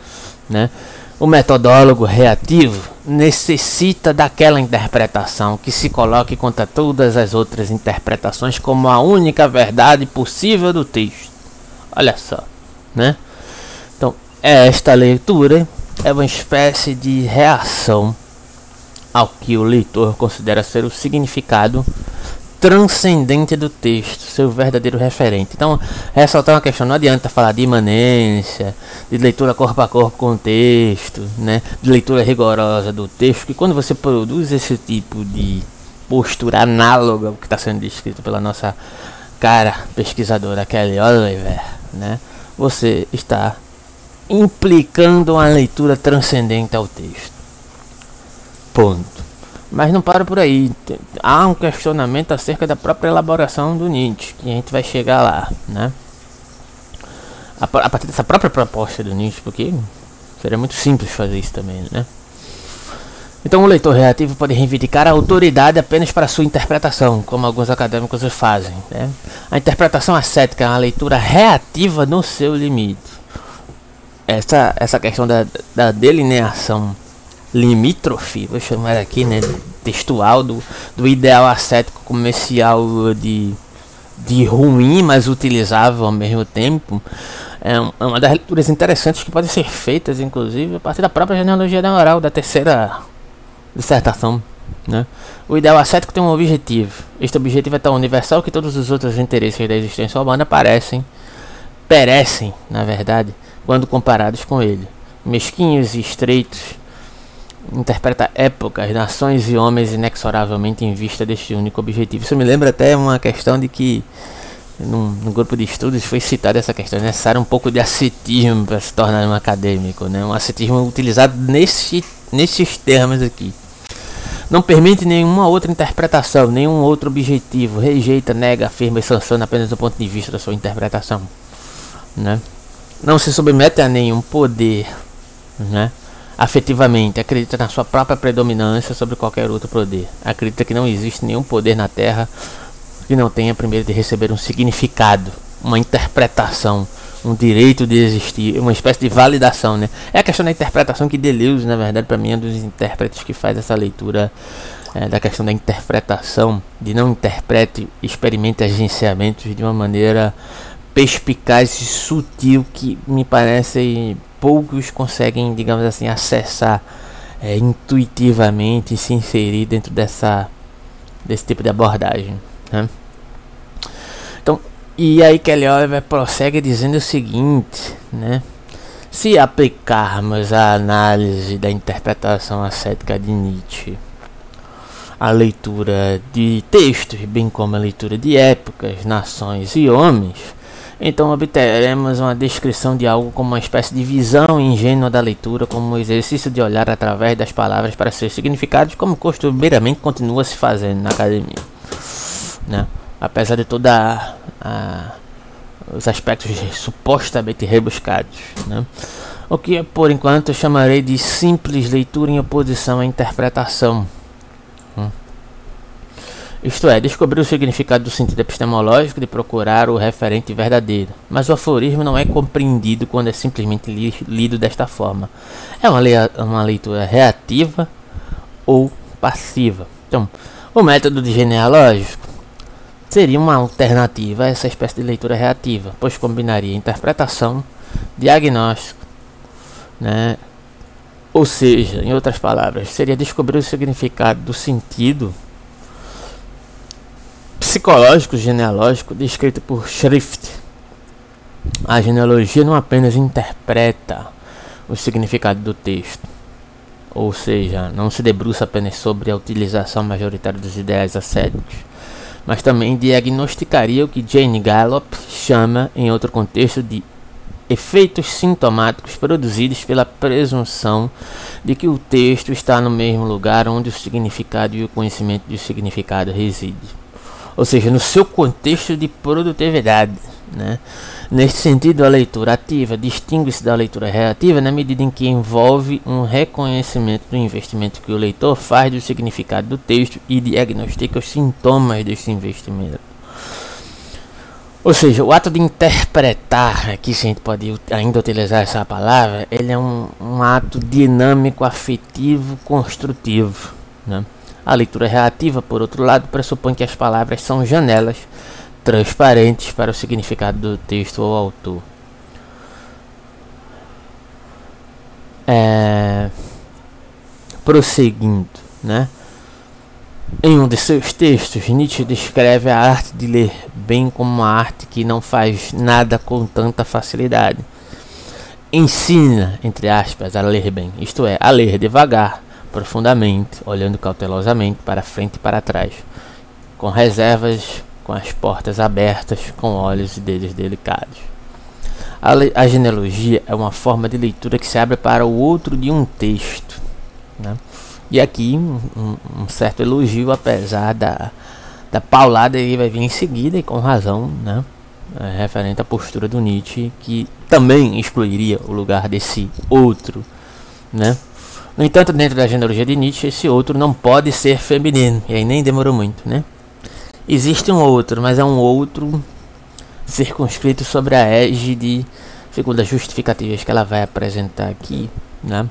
né? O metodólogo reativo necessita daquela interpretação que se coloque contra todas as outras interpretações como a única verdade possível do texto. Olha só, né? Então, esta leitura é uma espécie de reação ao que o leitor considera ser o significado transcendente do texto, seu verdadeiro referente. Então, ressaltar uma questão, não adianta falar de imanência, de leitura corpo a corpo com o texto, né, de leitura rigorosa do texto, que quando você produz esse tipo de postura análoga ao que está sendo descrito pela nossa cara pesquisadora Kelly Oliver, né, você está implicando uma leitura transcendente ao texto. Ponto. Mas não para por aí. Há um questionamento acerca da própria elaboração do Nietzsche, que a gente vai chegar lá, né? A, partir dessa própria proposta do Nietzsche, porque seria muito simples fazer isso também, né? Então o leitor reativo pode reivindicar a autoridade apenas para sua interpretação, como alguns acadêmicos fazem. Né? A interpretação ascética é uma leitura reativa no seu limite. Essa, essa questão da, da delineação limítrofe, vou chamar aqui, né, textual do, do ideal ascético comercial de, de ruim, mas utilizável ao mesmo tempo, é, é uma das leituras interessantes que podem ser feitas, inclusive, a partir da própria genealogia da moral, da terceira dissertação. Né? O ideal ascético tem um objetivo. Este objetivo é tão universal que todos os outros interesses da existência humana parecem, perecem, na verdade, quando comparados com ele. Mesquinhos e estreitos, interpreta épocas, nações e homens inexoravelmente em vista deste único objetivo. Isso me lembra até uma questão de que num, num grupo de estudos foi citada essa questão, é necessário um pouco de ascetismo para se tornar um acadêmico, né? um ascetismo utilizado nesse, nesses termos aqui. Não permite nenhuma outra interpretação, nenhum outro objetivo, rejeita, nega, afirma e sanciona apenas do ponto de vista da sua interpretação. Né? Não se submete a nenhum poder. Né? Afetivamente, acredita na sua própria predominância sobre qualquer outro poder. Acredita que não existe nenhum poder na Terra que não tenha primeiro de receber um significado, uma interpretação, um direito de existir, uma espécie de validação, né? É a questão da interpretação que Deleuze, na verdade, para mim é um dos intérpretes que faz essa leitura é, da questão da interpretação, de não interprete, experimente agenciamentos de uma maneira perspicaz e sutil que me parece poucos conseguem, digamos assim, acessar é, intuitivamente e se inserir dentro dessa desse tipo de abordagem. Né? Então, e aí Kelly Oliver prossegue dizendo o seguinte, né? Se aplicarmos a análise da interpretação ascética de Nietzsche a leitura de textos, bem como a leitura de épocas, nações e homens, então obteremos uma descrição de algo como uma espécie de visão ingênua da leitura, como o exercício de olhar através das palavras para seus significados, como costumeiramente continua se fazendo na academia. Né? Apesar de toda os aspectos supostamente rebuscados. Né? O que por enquanto eu chamarei de simples leitura em oposição à interpretação isto é, descobrir o significado do sentido epistemológico de procurar o referente verdadeiro. Mas o aforismo não é compreendido quando é simplesmente li lido desta forma. É uma, le uma leitura reativa ou passiva. Então, o método de genealógico seria uma alternativa a essa espécie de leitura reativa, pois combinaria interpretação, diagnóstico, né? Ou seja, em outras palavras, seria descobrir o significado do sentido psicológico genealógico descrito por Schrift. A genealogia não apenas interpreta o significado do texto, ou seja, não se debruça apenas sobre a utilização majoritária dos ideais ascéticos, mas também diagnosticaria o que Jane Gallop chama, em outro contexto, de efeitos sintomáticos produzidos pela presunção de que o texto está no mesmo lugar onde o significado e o conhecimento do significado residem ou seja, no seu contexto de produtividade. Né? Nesse sentido, a leitura ativa distingue-se da leitura reativa na medida em que envolve um reconhecimento do investimento que o leitor faz do significado do texto e diagnostica os sintomas desse investimento. Ou seja, o ato de interpretar, aqui se a gente pode ainda utilizar essa palavra, ele é um, um ato dinâmico, afetivo, construtivo. Né? A leitura reativa, por outro lado, pressupõe que as palavras são janelas transparentes para o significado do texto ou autor. É... Prosseguindo, né? Em um de seus textos, Nietzsche descreve a arte de ler bem como uma arte que não faz nada com tanta facilidade. Ensina, entre aspas, a ler bem, isto é, a ler devagar, profundamente, olhando cautelosamente para frente e para trás, com reservas, com as portas abertas, com olhos e dedos delicados. A, a genealogia é uma forma de leitura que se abre para o outro de um texto. Né? E aqui um, um, certo elogio, apesar da, da paulada que vai vir em seguida, e com razão, né? É, referente à postura do Nietzsche, que também excluiria o lugar desse outro, né? No entanto, dentro da genealogia de Nietzsche, esse outro não pode ser feminino. E aí nem demorou muito, né? Existe um outro, mas é um outro circunscrito sobre a égide, segundo as justificativas que ela vai apresentar aqui, né?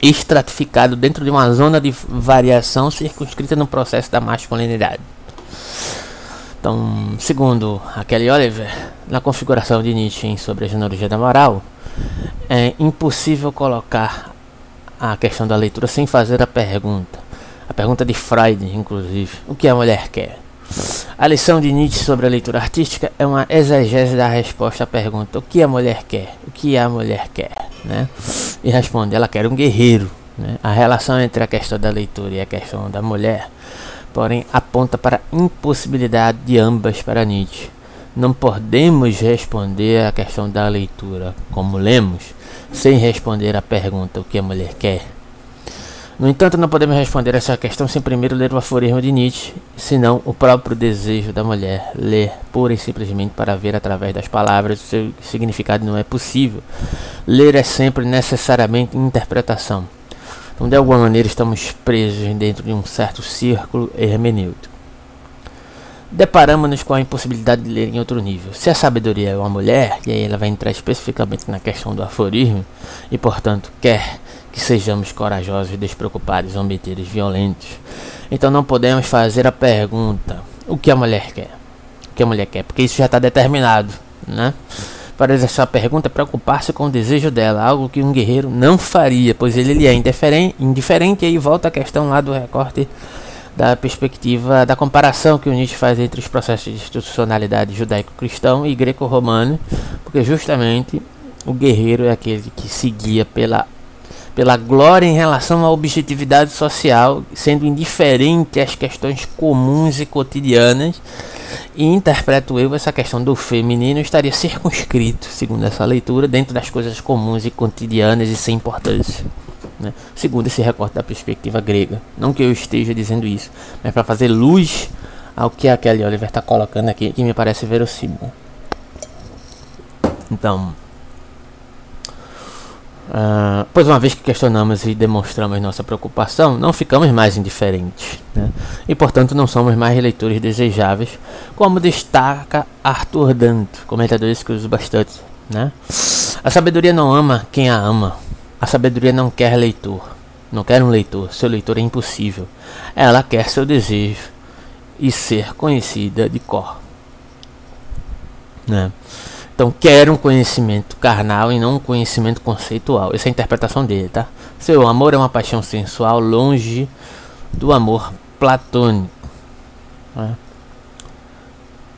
Estratificado dentro de uma zona de variação circunscrita no processo da masculinidade. Então, segundo a Kelly Oliver, na configuração de Nietzsche sobre a genealogia da moral, é impossível colocar a questão da leitura sem fazer a pergunta. A pergunta de Freud, inclusive. O que a mulher quer? A lição de Nietzsche sobre a leitura artística é uma exegese da resposta à pergunta: o que a mulher quer? O que a mulher quer? Né? E responde: ela quer um guerreiro. Né? A relação entre a questão da leitura e a questão da mulher, porém, aponta para a impossibilidade de ambas para Nietzsche. Não podemos responder à questão da leitura como lemos sem responder à pergunta o que a mulher quer. No entanto, não podemos responder essa questão sem primeiro ler o aforismo de Nietzsche, senão o próprio desejo da mulher. Ler pura e simplesmente para ver através das palavras o seu significado não é possível. Ler é sempre necessariamente interpretação. Então, de alguma maneira, estamos presos dentro de um certo círculo hermenêutico deparamos-nos com a impossibilidade de ler em outro nível. Se a sabedoria é uma mulher, e aí ela vai entrar especificamente na questão do aforismo, e portanto quer que sejamos corajosos, despreocupados, zombeteiros, violentos, então não podemos fazer a pergunta: o que a mulher quer? O que a mulher quer? Porque isso já está determinado, né? Para essa pergunta, preocupar-se com o desejo dela, algo que um guerreiro não faria, pois ele, ele é indiferente, indiferente, e aí volta a questão lá do recorte da perspectiva da comparação que o Nietzsche faz entre os processos de institucionalidade judaico-cristão e greco-romano, porque justamente o guerreiro é aquele que se guia pela, pela glória em relação à objetividade social, sendo indiferente às questões comuns e cotidianas. E interpreto eu essa questão do feminino estaria circunscrito, segundo essa leitura, dentro das coisas comuns e cotidianas e sem importância. Né? Segundo esse recorte da perspectiva grega. Não que eu esteja dizendo isso, mas para fazer luz ao que a Kelly Oliver está colocando aqui, que me parece verossímil. Então, uh, pois uma vez que questionamos e demonstramos nossa preocupação, não ficamos mais indiferentes, né? e portanto não somos mais leitores desejáveis, como destaca Arthur Danto, comentador que eu uso bastante. Né? A sabedoria não ama quem a ama, a sabedoria não quer leitor, não quer um leitor, seu leitor é impossível, ela quer seu desejo e ser conhecida de cor. Né? Então, quer um conhecimento carnal e não um conhecimento conceitual. Essa é a interpretação dele, tá? Seu amor é uma paixão sensual longe do amor platônico. Né?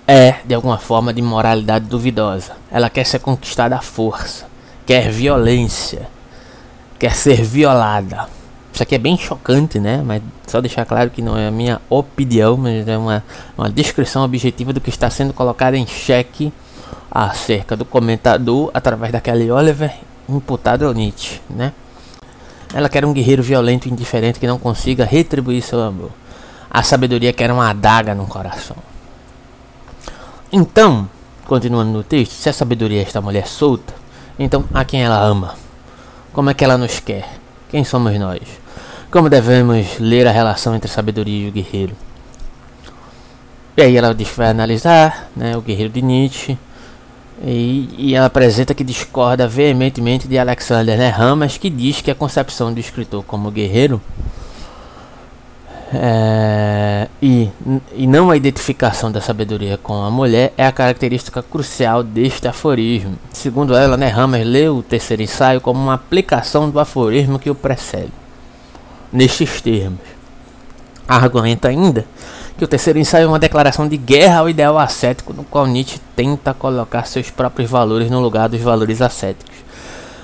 É, de alguma forma, de moralidade duvidosa. Ela quer ser conquistada à força, quer violência, quer ser violada. Isso aqui é bem chocante, né? Mas só deixar claro que não é a minha opinião, mas é uma, uma descrição objetiva do que está sendo colocado em xeque acerca do comentador através daquele Oliver imputado ao Nietzsche, né? Ela quer um guerreiro violento e indiferente que não consiga retribuir seu amor. A sabedoria quer uma adaga no coração. Então, continuando no texto, se a sabedoria é esta mulher solta, então a quem ela ama? Como é que ela nos quer? Quem somos nós? Como devemos ler a relação entre a sabedoria e o guerreiro? E aí ela diz que vai analisar né, o guerreiro de Nietzsche e, e, ela apresenta que discorda veementemente de Alexander Ramas, que diz que a concepção do escritor como guerreiro é, e, e não a identificação da sabedoria com a mulher é a característica crucial deste aforismo. Segundo ela, Ramas leu o terceiro ensaio como uma aplicação do aforismo que o precede. Nestes termos, argumenta ainda que o terceiro ensaio é uma declaração de guerra ao ideal ascético, no qual Nietzsche tenta colocar seus próprios valores no lugar dos valores ascéticos.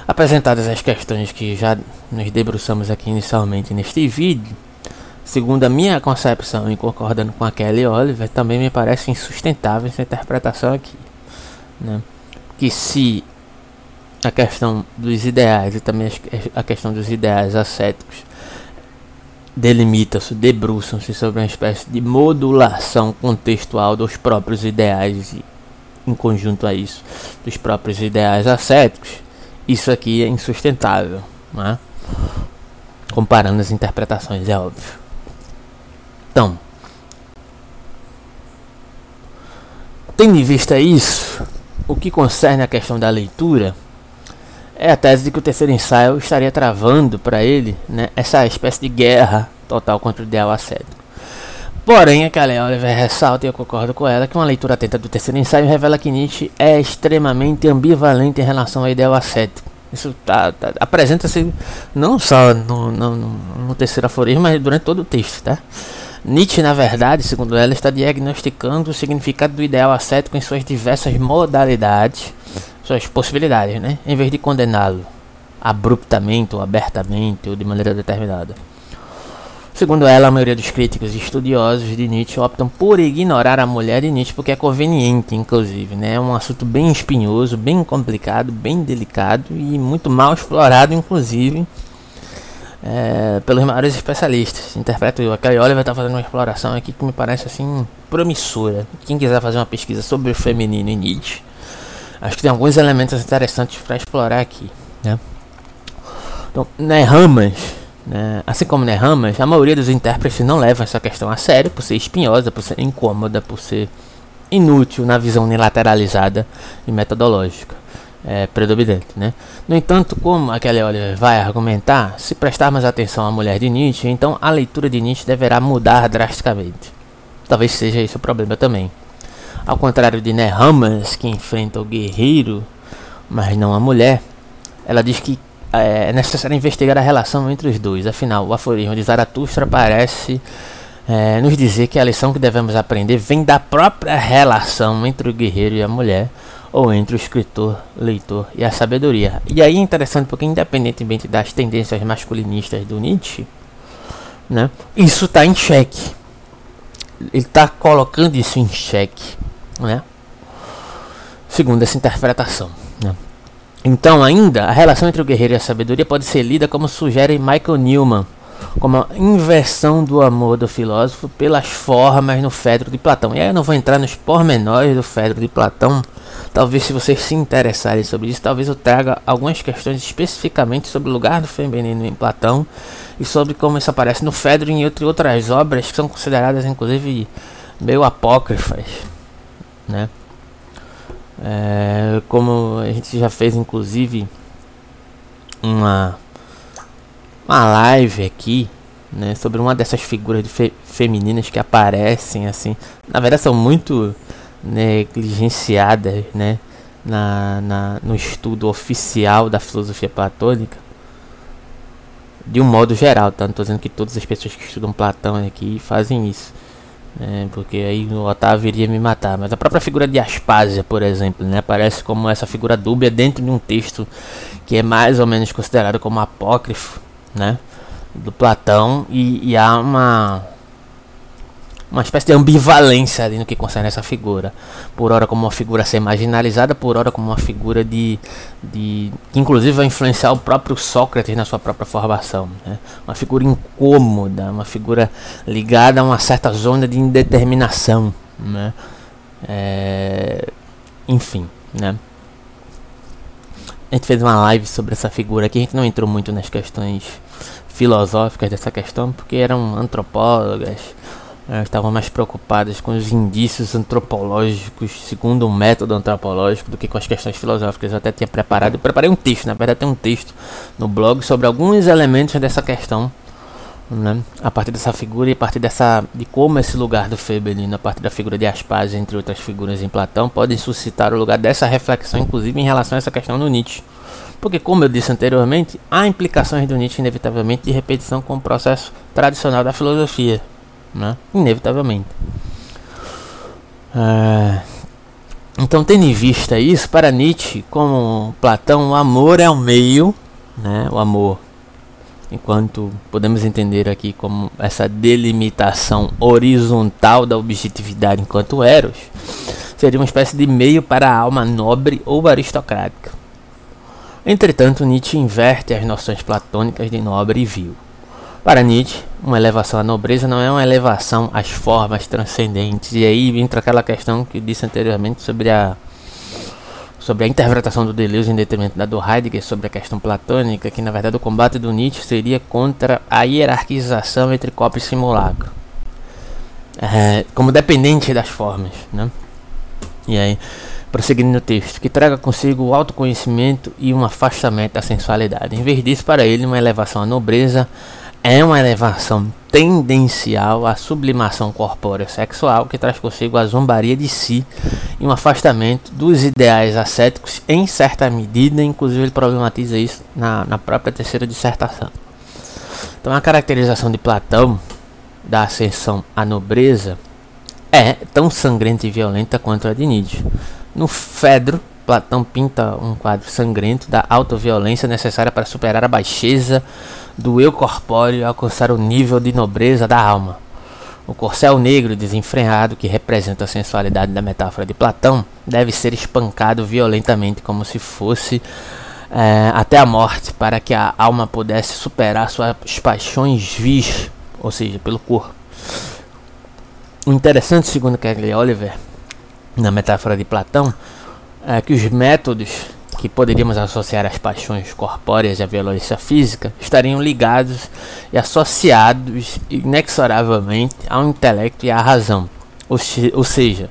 Apresentadas as questões que já nos debruçamos aqui inicialmente neste vídeo, segundo a minha concepção e concordando com a Kelly Oliver, também me parece insustentável essa interpretação aqui. Né? Que se a questão dos ideais e também a questão dos ideais ascéticos delimitam-se, debruçam-se sobre uma espécie de modulação contextual dos próprios ideais e, em conjunto a isso, dos próprios ideais ascéticos, isso aqui é insustentável, né? comparando as interpretações, é óbvio. Então, tendo em vista isso, o que concerne a questão da leitura, é a tese de que o terceiro ensaio estaria travando para ele né, essa espécie de guerra total contra o ideal ascético. Porém, a Kellen Oliver ressalta, e eu concordo com ela, que uma leitura atenta do terceiro ensaio revela que Nietzsche é extremamente ambivalente em relação ao ideal ascético. Isso tá, tá apresenta-se não só no, no, no, terceiro aforismo, mas durante todo o texto. Tá? Nietzsche, na verdade, segundo ela, está diagnosticando o significado do ideal ascético em suas diversas modalidades suas possibilidades, né? Em vez de condená-lo abruptamente ou abertamente ou de maneira determinada. Segundo ela, a maioria dos críticos e estudiosos de Nietzsche optam por ignorar a mulher de Nietzsche porque é conveniente, inclusive. Né? É um assunto bem espinhoso, bem complicado, bem delicado e muito mal explorado, inclusive, é, pelos maiores especialistas. Interpreto. A Kelly Oliver está fazendo uma exploração aqui que me parece assim promissora. Quem quiser fazer uma pesquisa sobre o feminino em Nietzsche, acho que tem alguns elementos interessantes para explorar aqui. Né? Então, Ramas, né, assim como Ramas, a maioria dos intérpretes não levam essa questão a sério por ser espinhosa, por ser incômoda, por ser inútil na visão unilateralizada e metodológica é, predominante. Né? No entanto, como aquele Oliver vai argumentar, se prestarmos atenção à mulher de Nietzsche, então a leitura de Nietzsche deverá mudar drasticamente. Talvez seja esse o problema também. Ao contrário de Nehramas, que enfrenta o guerreiro, mas não a mulher, ela diz que é, é necessário investigar a relação entre os dois. Afinal, o aforismo de Zaratustra parece é, nos dizer que a lição que devemos aprender vem da própria relação entre o guerreiro e a mulher, ou entre o escritor, leitor e a sabedoria. E aí é interessante porque independentemente das tendências masculinistas do Nietzsche, né, isso está em xeque. Ele está colocando isso em xeque, né? Segundo essa interpretação. Né? Então, ainda, a relação entre o guerreiro e a sabedoria pode ser lida como sugere Michael Newman, como a inversão do amor do filósofo pelas formas no Fedro de Platão. E aí eu não vou entrar nos pormenores do Fedro de Platão. Talvez se vocês se interessarem sobre isso, talvez eu traga algumas questões especificamente sobre o lugar do feminino em Platão e sobre como isso aparece no Fedro e em outras obras que são consideradas inclusive meio apócrifas, né? É, como a gente já fez inclusive uma uma live aqui, né, sobre uma dessas figuras de fe femininas que aparecem assim. Na verdade são muito negligenciadas, né, na, na, no estudo oficial da filosofia platônica. De um modo geral, tá? Não estou dizendo que todas as pessoas que estudam Platão aqui fazem isso. Né? Porque aí o Otávio iria me matar. Mas a própria figura de Aspásia, por exemplo, né? Aparece como essa figura dúbia dentro de um texto que é mais ou menos considerado como apócrifo né? Do Platão e, e há uma uma espécie de ambivalência ali no que concerne essa figura. Por hora como uma figura a ser marginalizada, por hora como uma figura de, de que inclusive vai influenciar o próprio Sócrates na sua própria formação. Né? Uma figura incômoda, uma figura ligada a uma certa zona de indeterminação. Né? É, enfim, né? A gente fez uma live sobre essa figura aqui, a gente não entrou muito nas questões filosóficas dessa questão, porque eram antropólogas, elas estavam mais preocupadas com os indícios antropológicos, segundo um método antropológico, do que com as questões filosóficas. Eu até tinha preparado, preparei um texto, na verdade tem um texto no blog sobre alguns elementos dessa questão, né? a partir dessa figura e a partir dessa de como esse lugar do feminino, a partir da figura de Aspásia, entre outras figuras em Platão, podem suscitar o lugar dessa reflexão, inclusive em relação a essa questão do Nietzsche. Porque, como eu disse anteriormente, há implicações do Nietzsche, inevitavelmente, de repetição com o processo tradicional da filosofia. Né? Inevitavelmente. É... Então, tendo em vista isso, para Nietzsche, como Platão, o amor é o meio, né? o amor enquanto podemos entender aqui como essa delimitação horizontal da objetividade enquanto eros, seria uma espécie de meio para a alma nobre ou aristocrática. Entretanto, Nietzsche inverte as noções platônicas de nobre e vil. Para Nietzsche, uma elevação à nobreza não é uma elevação às formas transcendentes, e aí entra aquela questão que disse anteriormente sobre a sobre a interpretação do Deleuze em detrimento da do Heidegger sobre a questão platônica, que na verdade o combate do Nietzsche seria contra a hierarquização entre copo e simulacro, é, como dependente das formas. Né? E aí, prosseguindo no texto, que traga consigo o autoconhecimento e um afastamento da sensualidade. Em vez disso, para ele, uma elevação à nobreza é uma elevação tendencial à sublimação corpórea sexual que traz consigo a zombaria de si e um afastamento dos ideais ascéticos em certa medida, inclusive ele problematiza isso na, na própria terceira dissertação. Então a caracterização de Platão da ascensão à nobreza é tão sangrenta e violenta quanto a de Nietzsche. No Fedro, Platão pinta um quadro sangrento da autoviolência necessária para superar a baixeza do eu corpóreo e alcançar o nível de nobreza da alma. O corcel negro desenfreado, que representa a sensualidade da metáfora de Platão, deve ser espancado violentamente, como se fosse é, até a morte, para que a alma pudesse superar suas paixões vis, ou seja, pelo corpo. O interessante, segundo Kelly Oliver, na metáfora de Platão, é que os métodos que poderíamos associar às paixões corpóreas e à violência física, estariam ligados e associados inexoravelmente ao intelecto e à razão. Ou, seja,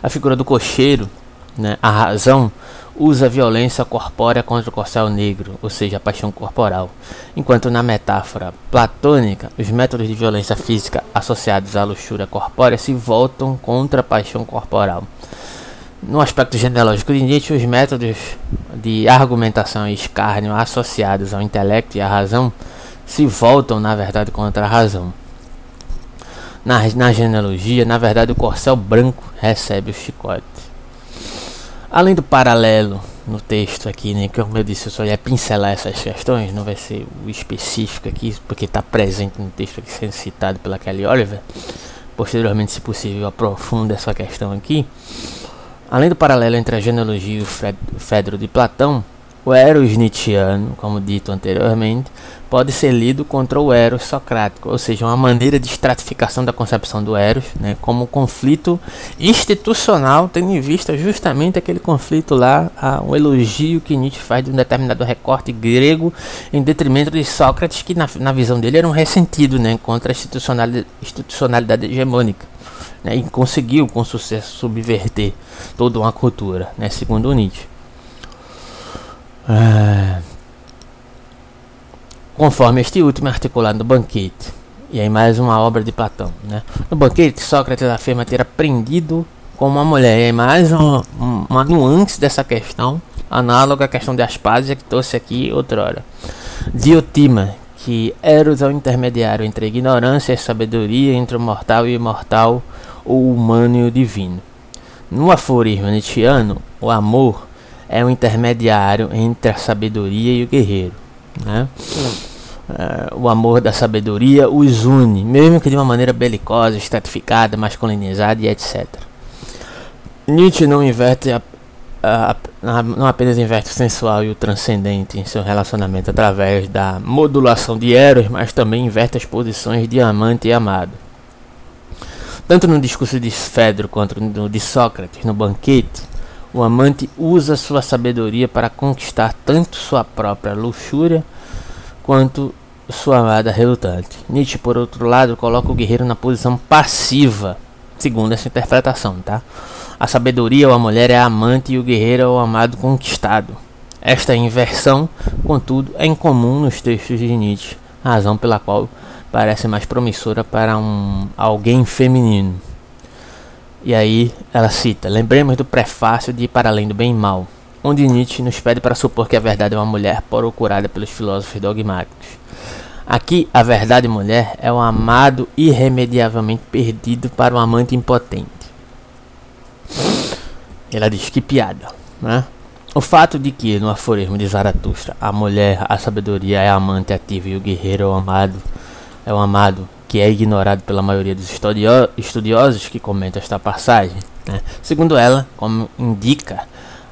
a figura do cocheiro, né, a razão, usa a violência corpórea contra o corcel negro, ou seja, a paixão corporal, enquanto na metáfora platônica, os métodos de violência física associados à luxúria corpórea se voltam contra a paixão corporal. No aspecto genealógico de Nietzsche, os métodos de argumentação e escárnio associados ao intelecto e à razão se voltam, na verdade, contra a razão. Na, na genealogia, na verdade, o corcel branco recebe o chicote. Além do paralelo no texto aqui, né, que como eu disse, eu só ia pincelar essas questões, não vai ser o específico aqui, porque está presente no texto aqui sendo citado pela Kelly Oliver. Posteriormente, se possível, aprofunda essa questão aqui. Além do paralelo entre a genealogia e o Fedro de Platão, o Eros Nietzscheano, como dito anteriormente, pode ser lido contra o Eros socrático, ou seja, uma maneira de estratificação da concepção do Eros, né, como conflito institucional, tendo em vista justamente aquele conflito lá, um elogio que Nietzsche faz de um determinado recorte grego em detrimento de Sócrates, que na, na visão dele era um ressentido né, contra a institucionalidade, institucionalidade hegemônica. Né, e conseguiu com sucesso subverter toda uma cultura, né, segundo Nietzsche. É, conforme este último articulado no banquete. E aí mais uma obra de Platão. Né? No banquete, Sócrates afirma ter aprendido com uma mulher. E aí mais uma, uma nuance dessa questão, análoga à questão de Aspásia que trouxe aqui outrora. Diotima, que Eros é o intermediário entre a ignorância e a sabedoria, entre o mortal e o imortal, o humano e o divino. No aforismo nietzscheano, o amor é um intermediário entre a sabedoria e o guerreiro. Né? É, o amor da sabedoria os une, mesmo que de uma maneira belicosa, estratificada, masculinizada e etc. Nietzsche não inverte a, a, a, não apenas inverte o sensual e o transcendente em seu relacionamento através da modulação de Eros, mas também inverte as posições de amante e amado. Tanto no discurso de Fedro quanto no de Sócrates, no banquete, o amante usa sua sabedoria para conquistar tanto sua própria luxúria quanto sua amada relutante. Nietzsche, por outro lado, coloca o guerreiro na posição passiva, segundo essa interpretação, tá? A sabedoria ou a mulher é a amante e o guerreiro é o amado conquistado. Esta inversão, contudo, é incomum nos textos de Nietzsche, razão pela qual parece mais promissora para um alguém feminino. E aí ela cita: Lembremos do prefácio de Para Além do Bem e Mal, onde Nietzsche nos pede para supor que a verdade é uma mulher procurada pelos filósofos dogmáticos. Aqui, a verdade mulher é o amado irremediavelmente perdido para um amante impotente. Ela diz que piada, né? O fato de que, no aforismo de Zaratustra, a mulher, a sabedoria é a amante ativa e o guerreiro é o amado, é o amado que é ignorado pela maioria dos estudiosos que comentam esta passagem. Né? Segundo ela, como indica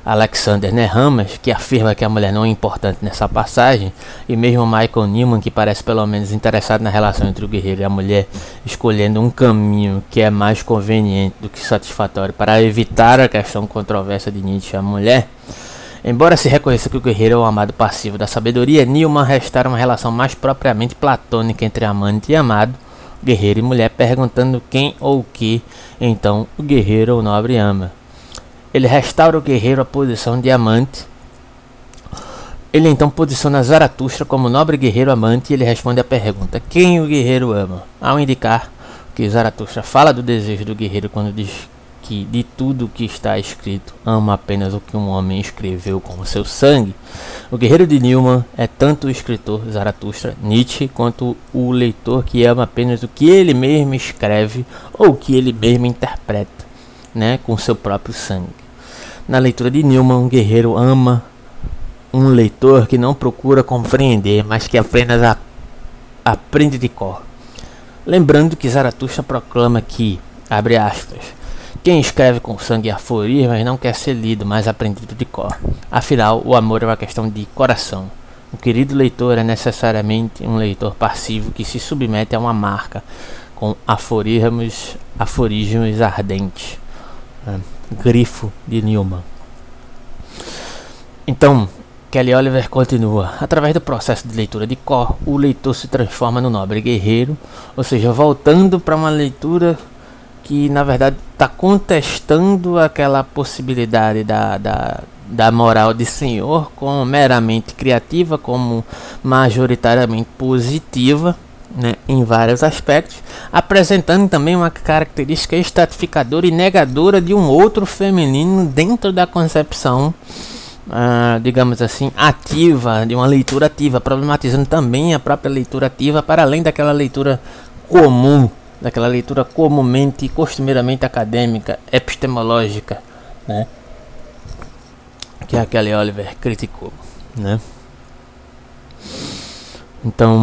Alexander Nehamas, que afirma que a mulher não é importante nessa passagem, e mesmo Michael Newman, que parece pelo menos interessado na relação entre o guerreiro e a mulher, escolhendo um caminho que é mais conveniente do que satisfatório para evitar a questão controversa de Nietzsche à mulher, Embora se reconheça que o guerreiro é o amado passivo da sabedoria, Newman restaura uma relação mais propriamente platônica entre amante e amado, guerreiro e mulher, perguntando quem ou o que então o guerreiro ou nobre ama. Ele restaura o guerreiro à posição de amante. Ele então posiciona Zaratustra como nobre guerreiro amante e ele responde à pergunta: Quem o guerreiro ama? Ao indicar que Zaratustra fala do desejo do guerreiro quando diz que de tudo que está escrito ama apenas o que um homem escreveu com o seu sangue, o guerreiro de Newman é tanto o escritor Zaratustra, Nietzsche, quanto o leitor que ama apenas o que ele mesmo escreve ou que ele mesmo interpreta, né, com seu próprio sangue. Na leitura de Newman, um guerreiro ama um leitor que não procura compreender, mas que apenas a, aprende de cor. Lembrando que Zaratustra proclama que, abre aspas, quem escreve com sangue aforismos não quer ser lido, mas aprendido de cor. Afinal, o amor é uma questão de coração. O querido leitor é necessariamente um leitor passivo que se submete a uma marca com aforismos, aforismos ardentes. É, grifo de Newman. Então, Kelly Oliver continua. Através do processo de leitura de cor, o leitor se transforma no nobre guerreiro, ou seja, voltando para uma leitura que na verdade está contestando aquela possibilidade da, da, da moral de senhor como meramente criativa, como majoritariamente positiva. Né, em vários aspectos, apresentando também uma característica estratificadora e negadora de um outro feminino dentro da concepção, ah, digamos assim, ativa, de uma leitura ativa, problematizando também a própria leitura ativa para além daquela leitura comum daquela leitura comumente e costumeiramente acadêmica, epistemológica, né? que a Kelly Oliver criticou, né? Então,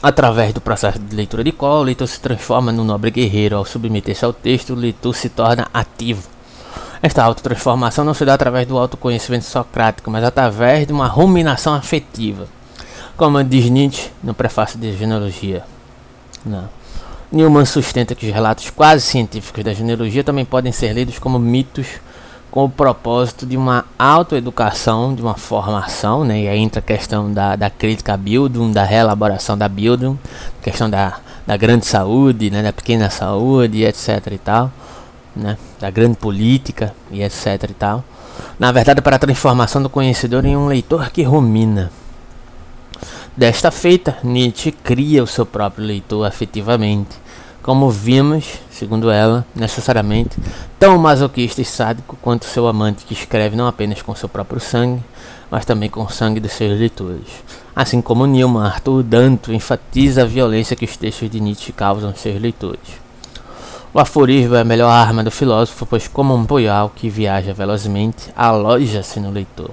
através do processo de leitura de colo, o leitor se transforma no nobre guerreiro. Ao submeter-se ao texto, o leitor se torna ativo. Esta autotransformação não se dá através do autoconhecimento socrático, mas através de uma ruminação afetiva, como diz Nietzsche no prefácio de Genealogia. Não. Newman sustenta que os relatos quase científicos da genealogia também podem ser lidos como mitos com o propósito de uma autoeducação, de uma formação, né? e aí entra a questão da, da crítica à Bildung, da reelaboração da Bildung, questão da, da grande saúde, né? da pequena saúde, etc. e tal, né? da grande política, e etc. e tal. Na verdade, para a transformação do conhecedor em um leitor que rumina. Desta feita, Nietzsche cria o seu próprio leitor afetivamente, como vimos, segundo ela, necessariamente tão masoquista e sádico quanto seu amante que escreve não apenas com seu próprio sangue, mas também com o sangue de seus leitores. Assim como Newman, Arthur Danto enfatiza a violência que os textos de Nietzsche causam aos seus leitores. O aforismo é a melhor arma do filósofo, pois como um boial que viaja velozmente, aloja-se no leitor.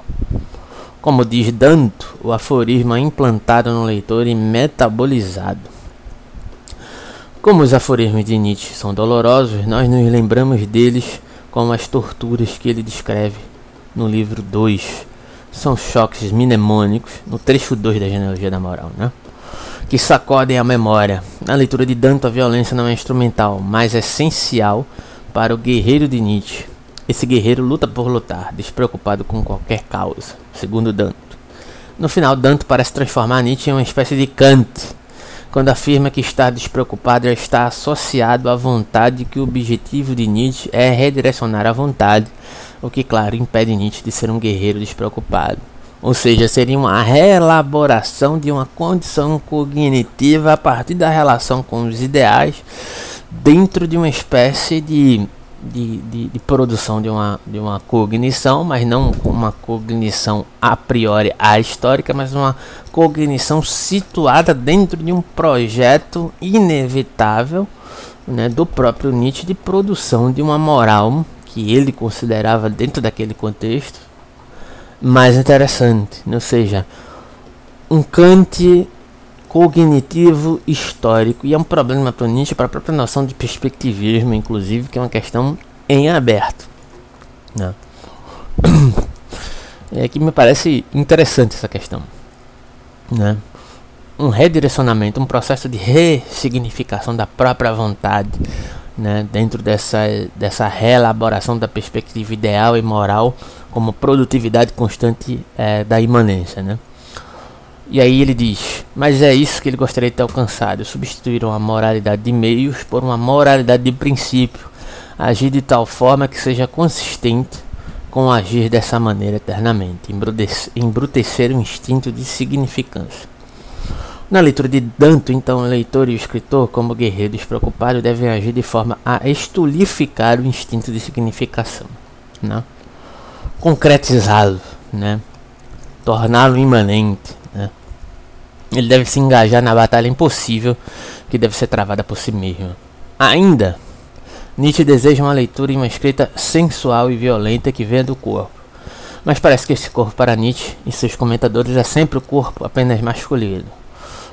Como diz Danto, o aforismo é implantado no leitor e metabolizado. Como os aforismos de Nietzsche são dolorosos, nós nos lembramos deles como as torturas que ele descreve no livro 2. São choques mnemônicos, no trecho 2 da genealogia da moral, né? que sacodem a memória. Na leitura de Danto, a violência não é instrumental, mas essencial para o guerreiro de Nietzsche. Esse guerreiro luta por lutar, despreocupado com qualquer causa, segundo Danto. No final, Danto parece transformar Nietzsche em uma espécie de Kant, quando afirma que estar despreocupado está associado à vontade que o objetivo de Nietzsche é redirecionar a vontade, o que, claro, impede Nietzsche de ser um guerreiro despreocupado. Ou seja, seria uma reelaboração de uma condição cognitiva a partir da relação com os ideais dentro de uma espécie de de, de, de, produção de uma, de uma cognição, mas não uma cognição a priori histórica, mas uma cognição situada dentro de um projeto inevitável né, do próprio Nietzsche de produção de uma moral que ele considerava dentro daquele contexto mais interessante, ou seja, um Kant cognitivo histórico e é um problema para Nietzsche para a própria noção de perspectivismo, inclusive, que é uma questão em aberto. Né? [COUGHS] É que me parece interessante essa questão. Né? Um redirecionamento, um processo de ressignificação da própria vontade né? dentro dessa, dessa reelaboração da perspectiva ideal e moral como produtividade constante é, da imanência. Né? E aí ele diz: Mas é isso que ele gostaria de ter alcançado. Substituíram a moralidade de meios por uma moralidade de princípio. Agir de tal forma que seja consistente com agir dessa maneira eternamente. Embrutecer o instinto de significância. Na leitura de Danto, então, o leitor e o escritor, como guerreiro despreocupado, devem agir de forma a estulificar o instinto de significação, né? concretizá-lo, né? torná-lo imanente? Ele deve se engajar na batalha impossível que deve ser travada por si mesmo. Ainda, Nietzsche deseja uma leitura e uma escrita sensual e violenta que venha do corpo. Mas parece que esse corpo para Nietzsche e seus comentadores é sempre o corpo apenas masculino.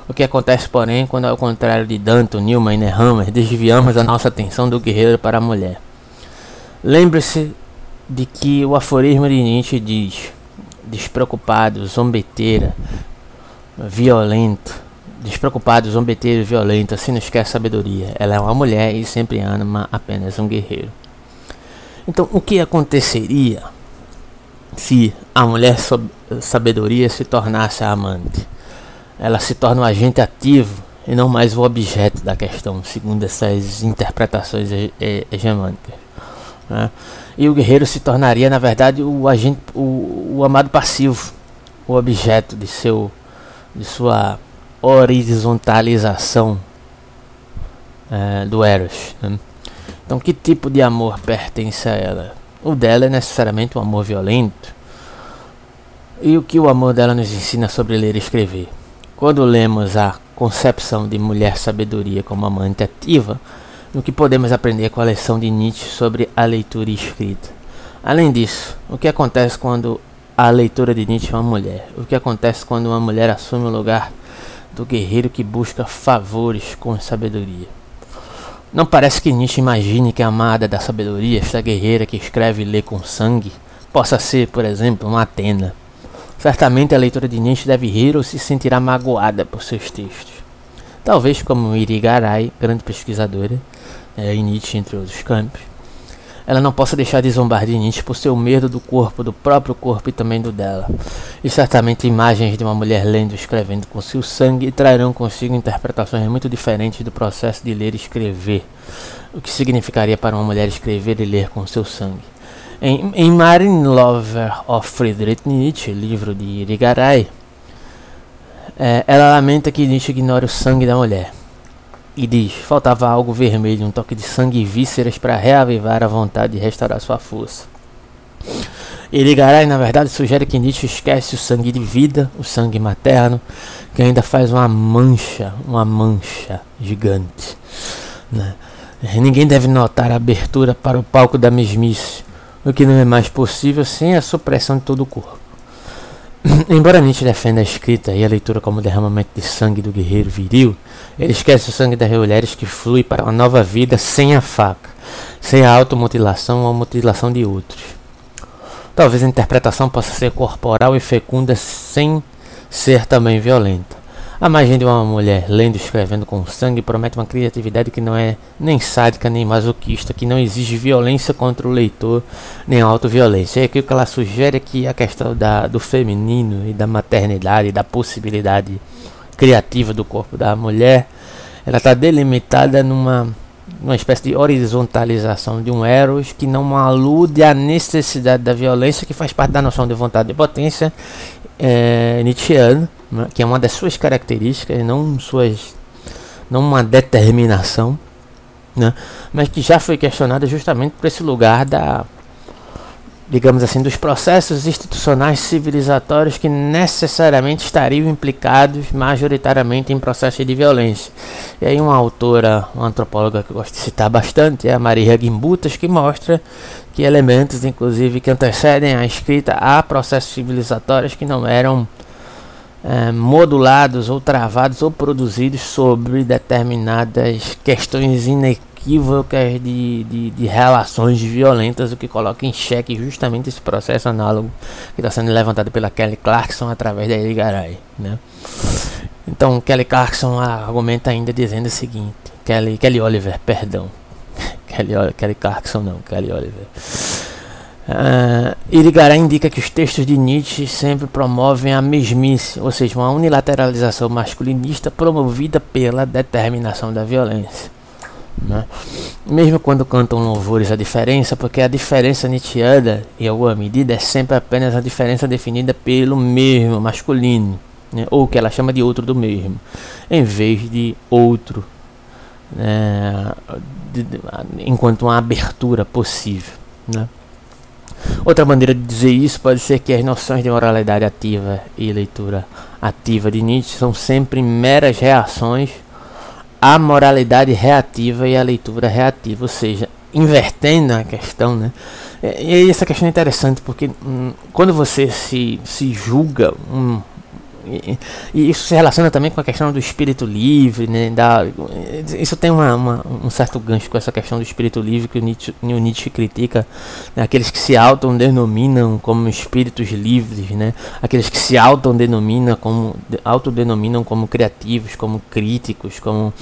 O que acontece, porém, quando ao contrário de Danton, Newman e Nehammer, desviamos a nossa atenção do guerreiro para a mulher. Lembre-se de que o aforismo de Nietzsche diz: despreocupado, zombeteira, violento, despreocupado, zombeteiro, violento, assim não esquece sabedoria. Ela é uma mulher e sempre ama apenas um guerreiro. Então, o que aconteceria se a mulher sabedoria se tornasse a amante? Ela se torna um agente ativo e não mais o objeto da questão, segundo essas interpretações hegemônicas. Né? E o guerreiro se tornaria, na verdade, o agente, o, o amado passivo, o objeto de seu, de sua horizontalização é, do Eros. Né? Então, que tipo de amor pertence a ela? O dela é necessariamente um amor violento. E o que o amor dela nos ensina sobre ler e escrever? Quando lemos a concepção de mulher sabedoria como amante ativa, no que podemos aprender com a lição de Nietzsche sobre a leitura e escrita. Além disso, o que acontece quando a leitura de Nietzsche é uma mulher? O que acontece quando uma mulher assume o lugar do guerreiro que busca favores com sabedoria? Não parece que Nietzsche imagine que a amada da sabedoria, esta guerreira que escreve e lê com sangue, possa ser, por exemplo, uma Atena. Certamente a leitura de Nietzsche deve rir ou se sentirá magoada por seus textos. Talvez como Irigaray, grande pesquisadora, é, Nietzsche, entre outros campos, ela não possa deixar de zombar de Nietzsche por seu medo do corpo, do próprio corpo e também do dela. E certamente imagens de uma mulher lendo e escrevendo com seu sangue trarão consigo interpretações muito diferentes do processo de ler e escrever. O que significaria para uma mulher escrever e ler com seu sangue. Em, em Marine Lover of Friedrich Nietzsche, livro de Irigaray, é, ela lamenta que Nietzsche ignore o sangue da mulher e diz: faltava algo vermelho, um toque de sangue e vísceras para reavivar a vontade e restaurar sua força. Irigaray, na verdade, sugere que Nietzsche esquece o sangue de vida, o sangue materno, que ainda faz uma mancha, uma mancha gigante. Né? Ninguém deve notar a abertura para o palco da mesmice, o que não é mais possível sem a supressão de todo o corpo. [CLEARS THROAT] Embora Nietzsche defenda a escrita e a leitura como derramamento de sangue do guerreiro viril, ele esquece o sangue das mulheres que flui para uma nova vida sem a faca, sem a automutilação ou mutilação de outros. Talvez a interpretação possa ser corporal e fecunda sem ser também violenta. A imagem de uma mulher lendo e escrevendo com sangue promete uma criatividade que não é nem sádica nem masoquista, que não exige violência contra o leitor, nem autoviolência. E aqui o que ela sugere é que a questão da, do feminino e da maternidade, da possibilidade criativa do corpo da mulher, ela está delimitada numa espécie de horizontalização de um eros que não alude à necessidade da violência, que faz parte da noção de vontade e potência é, Nietzscheana né, que é uma das suas características, não suas, não uma determinação, né, mas que já foi questionada justamente por esse lugar da, digamos assim, dos processos institucionais civilizatórios que necessariamente estariam implicados majoritariamente em processos de violência. E aí uma autora, uma antropóloga que eu gosto de citar bastante, é a Maria Gimbutas, que mostra que elementos, inclusive, que antecedem a escrita há processos civilizatórios que não eram é, modulados ou travados ou produzidos sobre determinadas questões inequívocas de, de, de, relações violentas, o que coloca em xeque justamente esse processo análogo que está sendo levantado pela Kelly Clarkson através da Eligaray. Né? Então, Kelly Clarkson argumenta ainda dizendo o seguinte: Kelly, Kelly Oliver, perdão. [LAUGHS] Kelly, Kelly Clarkson não, Kelly Oliver. Uh, Irigaray indica que os textos de Nietzsche sempre promovem a mesmice, ou seja, uma unilateralização masculinista promovida pela determinação da violência. Né? Mesmo quando cantam louvores à diferença, porque a diferença nietzscheana, em alguma medida, é sempre apenas a diferença definida pelo mesmo masculino, né? ou que ela chama de outro do mesmo, em vez de outro, né? de, de, enquanto uma abertura possível. Né? Outra maneira de dizer isso pode ser que as noções de moralidade ativa e leitura ativa de Nietzsche são sempre meras reações à moralidade reativa e à leitura reativa, ou seja, invertendo a questão, né? E essa questão é interessante porque hum, quando você se, se julga um, e, isso se relaciona também com a questão do espírito livre, né? Da, isso tem uma, uma, um certo gancho com essa questão do espírito livre que o Nietzsche, o Nietzsche critica, né? aqueles que se autodenominam como espíritos livres, né? aqueles que se autodenominam como, autodenominam como criativos, como críticos, como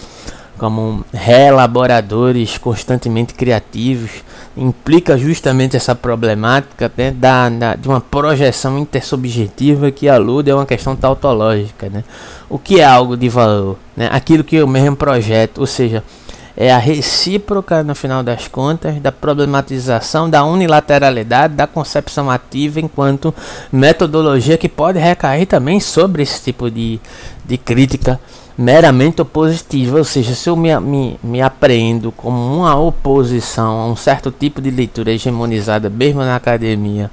como reelaboradores constantemente criativos, implica justamente essa problemática né, da, da, de uma projeção intersubjetiva que alude a uma questão tautológica. Né? O que é algo de valor? Né? Aquilo que eu mesmo projeto, ou seja, é a recíproca, no final das contas, da problematização da unilateralidade da concepção ativa enquanto metodologia que pode recair também sobre esse tipo de, de crítica meramente opositiva, ou seja, se eu me, me, me apreendo como uma oposição a um certo tipo de leitura hegemonizada, mesmo na academia,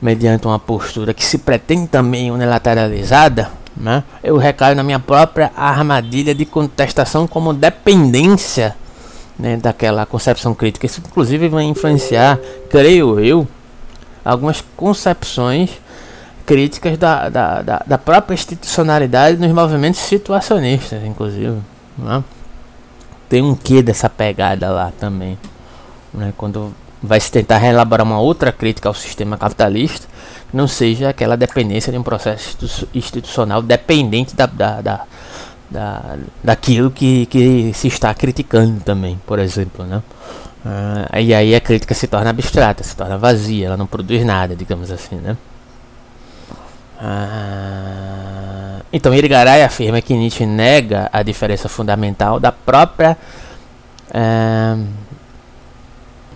mediante uma postura que se pretende também unilateralizada, né, eu recaio na minha própria armadilha de contestação como dependência né, daquela concepção crítica. Isso, inclusive, vai influenciar, creio eu, algumas concepções críticas da, da, da, da própria institucionalidade nos movimentos situacionistas, inclusive. Né? Tem um quê dessa pegada lá também. Né? Quando vai se tentar reelaborar uma outra crítica ao sistema capitalista, que não seja aquela dependência de um processo institucional dependente da, da, da, da daquilo que, que se está criticando também, por exemplo. Né? Uh, e aí a crítica se torna abstrata, se torna vazia, ela não produz nada, digamos assim. Né? Ah, então Irigaray afirma que Nietzsche nega a diferença fundamental da própria é,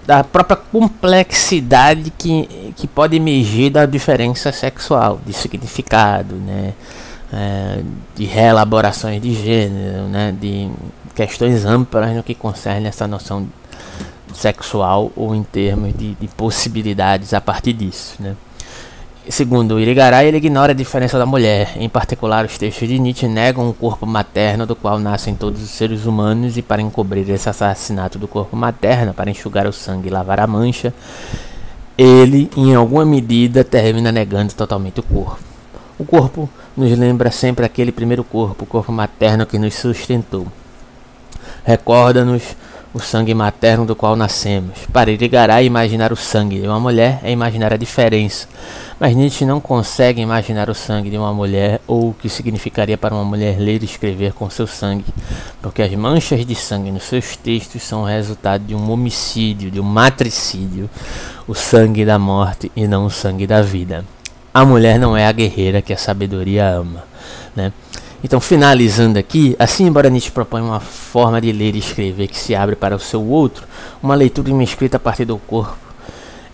da própria complexidade que, que pode emergir da diferença sexual, de significado, né, é, de reelaborações de gênero, né, de questões amplas no que concerne essa noção sexual ou em termos de, de possibilidades a partir disso, né. Segundo Irigaray, ele ignora a diferença da mulher. Em particular, os textos de Nietzsche negam o corpo materno do qual nascem todos os seres humanos e para encobrir esse assassinato do corpo materno, para enxugar o sangue e lavar a mancha, ele, em alguma medida, termina negando totalmente o corpo. O corpo nos lembra sempre aquele primeiro corpo, o corpo materno que nos sustentou. Recorda-nos o sangue materno do qual nascemos. Para Irigaray, imaginar o sangue de uma mulher é imaginar a diferença. Mas Nietzsche não consegue imaginar o sangue de uma mulher ou o que significaria para uma mulher ler e escrever com seu sangue, porque as manchas de sangue nos seus textos são o resultado de um homicídio, de um matricídio, o sangue da morte e não o sangue da vida. A mulher não é a guerreira que a sabedoria ama. Né? Então, finalizando aqui, assim, embora Nietzsche propõe uma forma de ler e escrever que se abre para o seu outro, uma leitura de uma escrita a partir do corpo,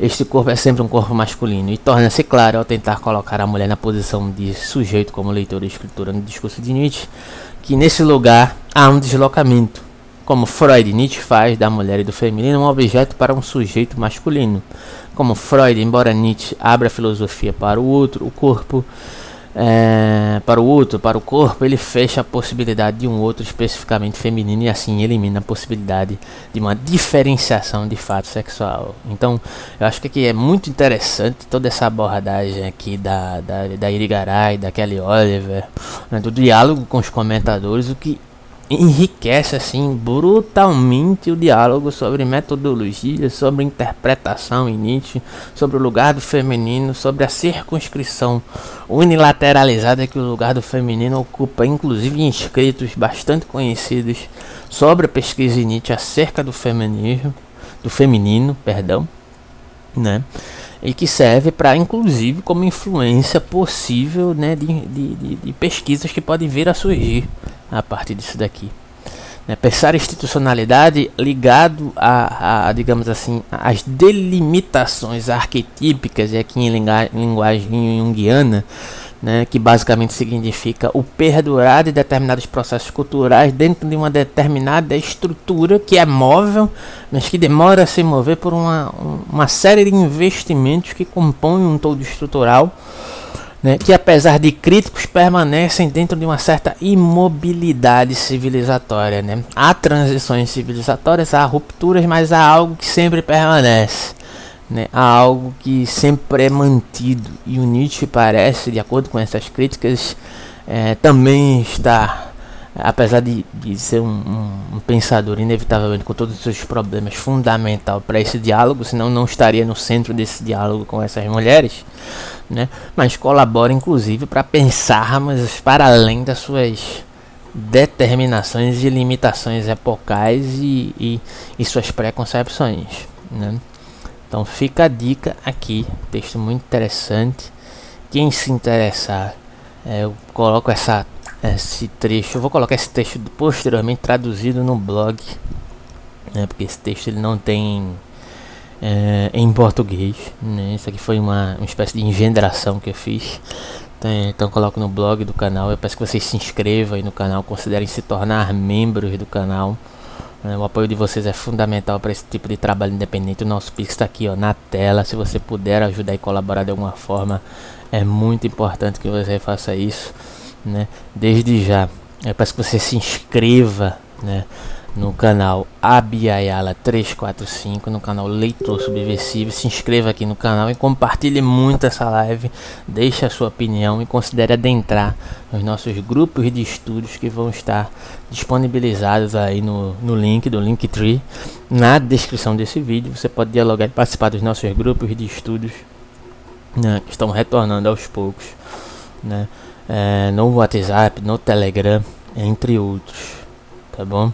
este corpo é sempre um corpo masculino e torna-se claro ao tentar colocar a mulher na posição de sujeito como leitor e escritora no discurso de Nietzsche, que nesse lugar há um deslocamento, como Freud e Nietzsche faz da mulher e do feminino um objeto para um sujeito masculino. Como Freud, embora Nietzsche abra a filosofia para o outro, o corpo é, para o outro, para o corpo, ele fecha a possibilidade de um outro especificamente feminino e assim elimina a possibilidade de uma diferenciação de fato sexual. Então, eu acho que aqui é muito interessante toda essa abordagem aqui da, da, da Irigaray, da Kelly Oliver, né, do diálogo com os comentadores, o que enriquece assim brutalmente o diálogo sobre metodologia, sobre interpretação em Nietzsche, sobre o lugar do feminino, sobre a circunscrição unilateralizada que o lugar do feminino ocupa, inclusive em escritos bastante conhecidos sobre a pesquisa em Nietzsche acerca do feminismo, do feminino, perdão, né? E que serve para, inclusive, como influência possível né, de, de, de, pesquisas que podem vir a surgir a partir disso daqui. Né, pensar institucionalidade ligado a, a, digamos assim, as delimitações arquetípicas, e aqui em linguagem junguiana, né, que basicamente significa o perdurar de determinados processos culturais dentro de uma determinada estrutura que é móvel, mas que demora a se mover por uma, uma série de investimentos que compõem um todo estrutural né, que apesar de críticos permanecem dentro de uma certa imobilidade civilizatória. Né? Há transições civilizatórias, há rupturas, mas há algo que sempre permanece. Né? Há algo que sempre é mantido. E o Nietzsche parece, de acordo com essas críticas, é, também está apesar de, de ser um, um, um, pensador inevitavelmente com todos os seus problemas fundamental para esse diálogo, senão não estaria no centro desse diálogo com essas mulheres, né? Mas colabora inclusive para pensarmos para além das suas determinações e limitações epocais e, e, e suas preconcepções, né? Então fica a dica aqui, texto muito interessante. Quem se interessar, é, eu coloco essa esse trecho. Eu vou colocar esse texto posteriormente traduzido no blog, né, porque esse texto ele não tem é, em português. Né, isso aqui foi uma, uma espécie de engendração que eu fiz. Então, então coloco no blog do canal. Eu peço que vocês se inscrevam aí no canal, considerem se tornar membros do canal. Né, o apoio de vocês é fundamental para esse tipo de trabalho independente. O nosso Pix está aqui ó, na tela. Se você puder ajudar e colaborar de alguma forma, é muito importante que você faça isso né? Desde já, eu peço que você se inscreva, né? No canal Abiayala 345, no canal Leitor Subversivo. Se inscreva aqui no canal e compartilhe muito essa live. Deixe a sua opinião e considere adentrar nos nossos grupos de estudos que vão estar disponibilizados aí no, no link do Linktree. Na descrição desse vídeo você pode dialogar e participar dos nossos grupos de estudos né, que estão retornando aos poucos. Né, é, no WhatsApp, no Telegram, entre outros. Tá bom?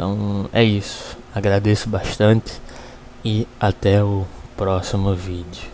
Então é isso. Agradeço bastante e até o próximo vídeo.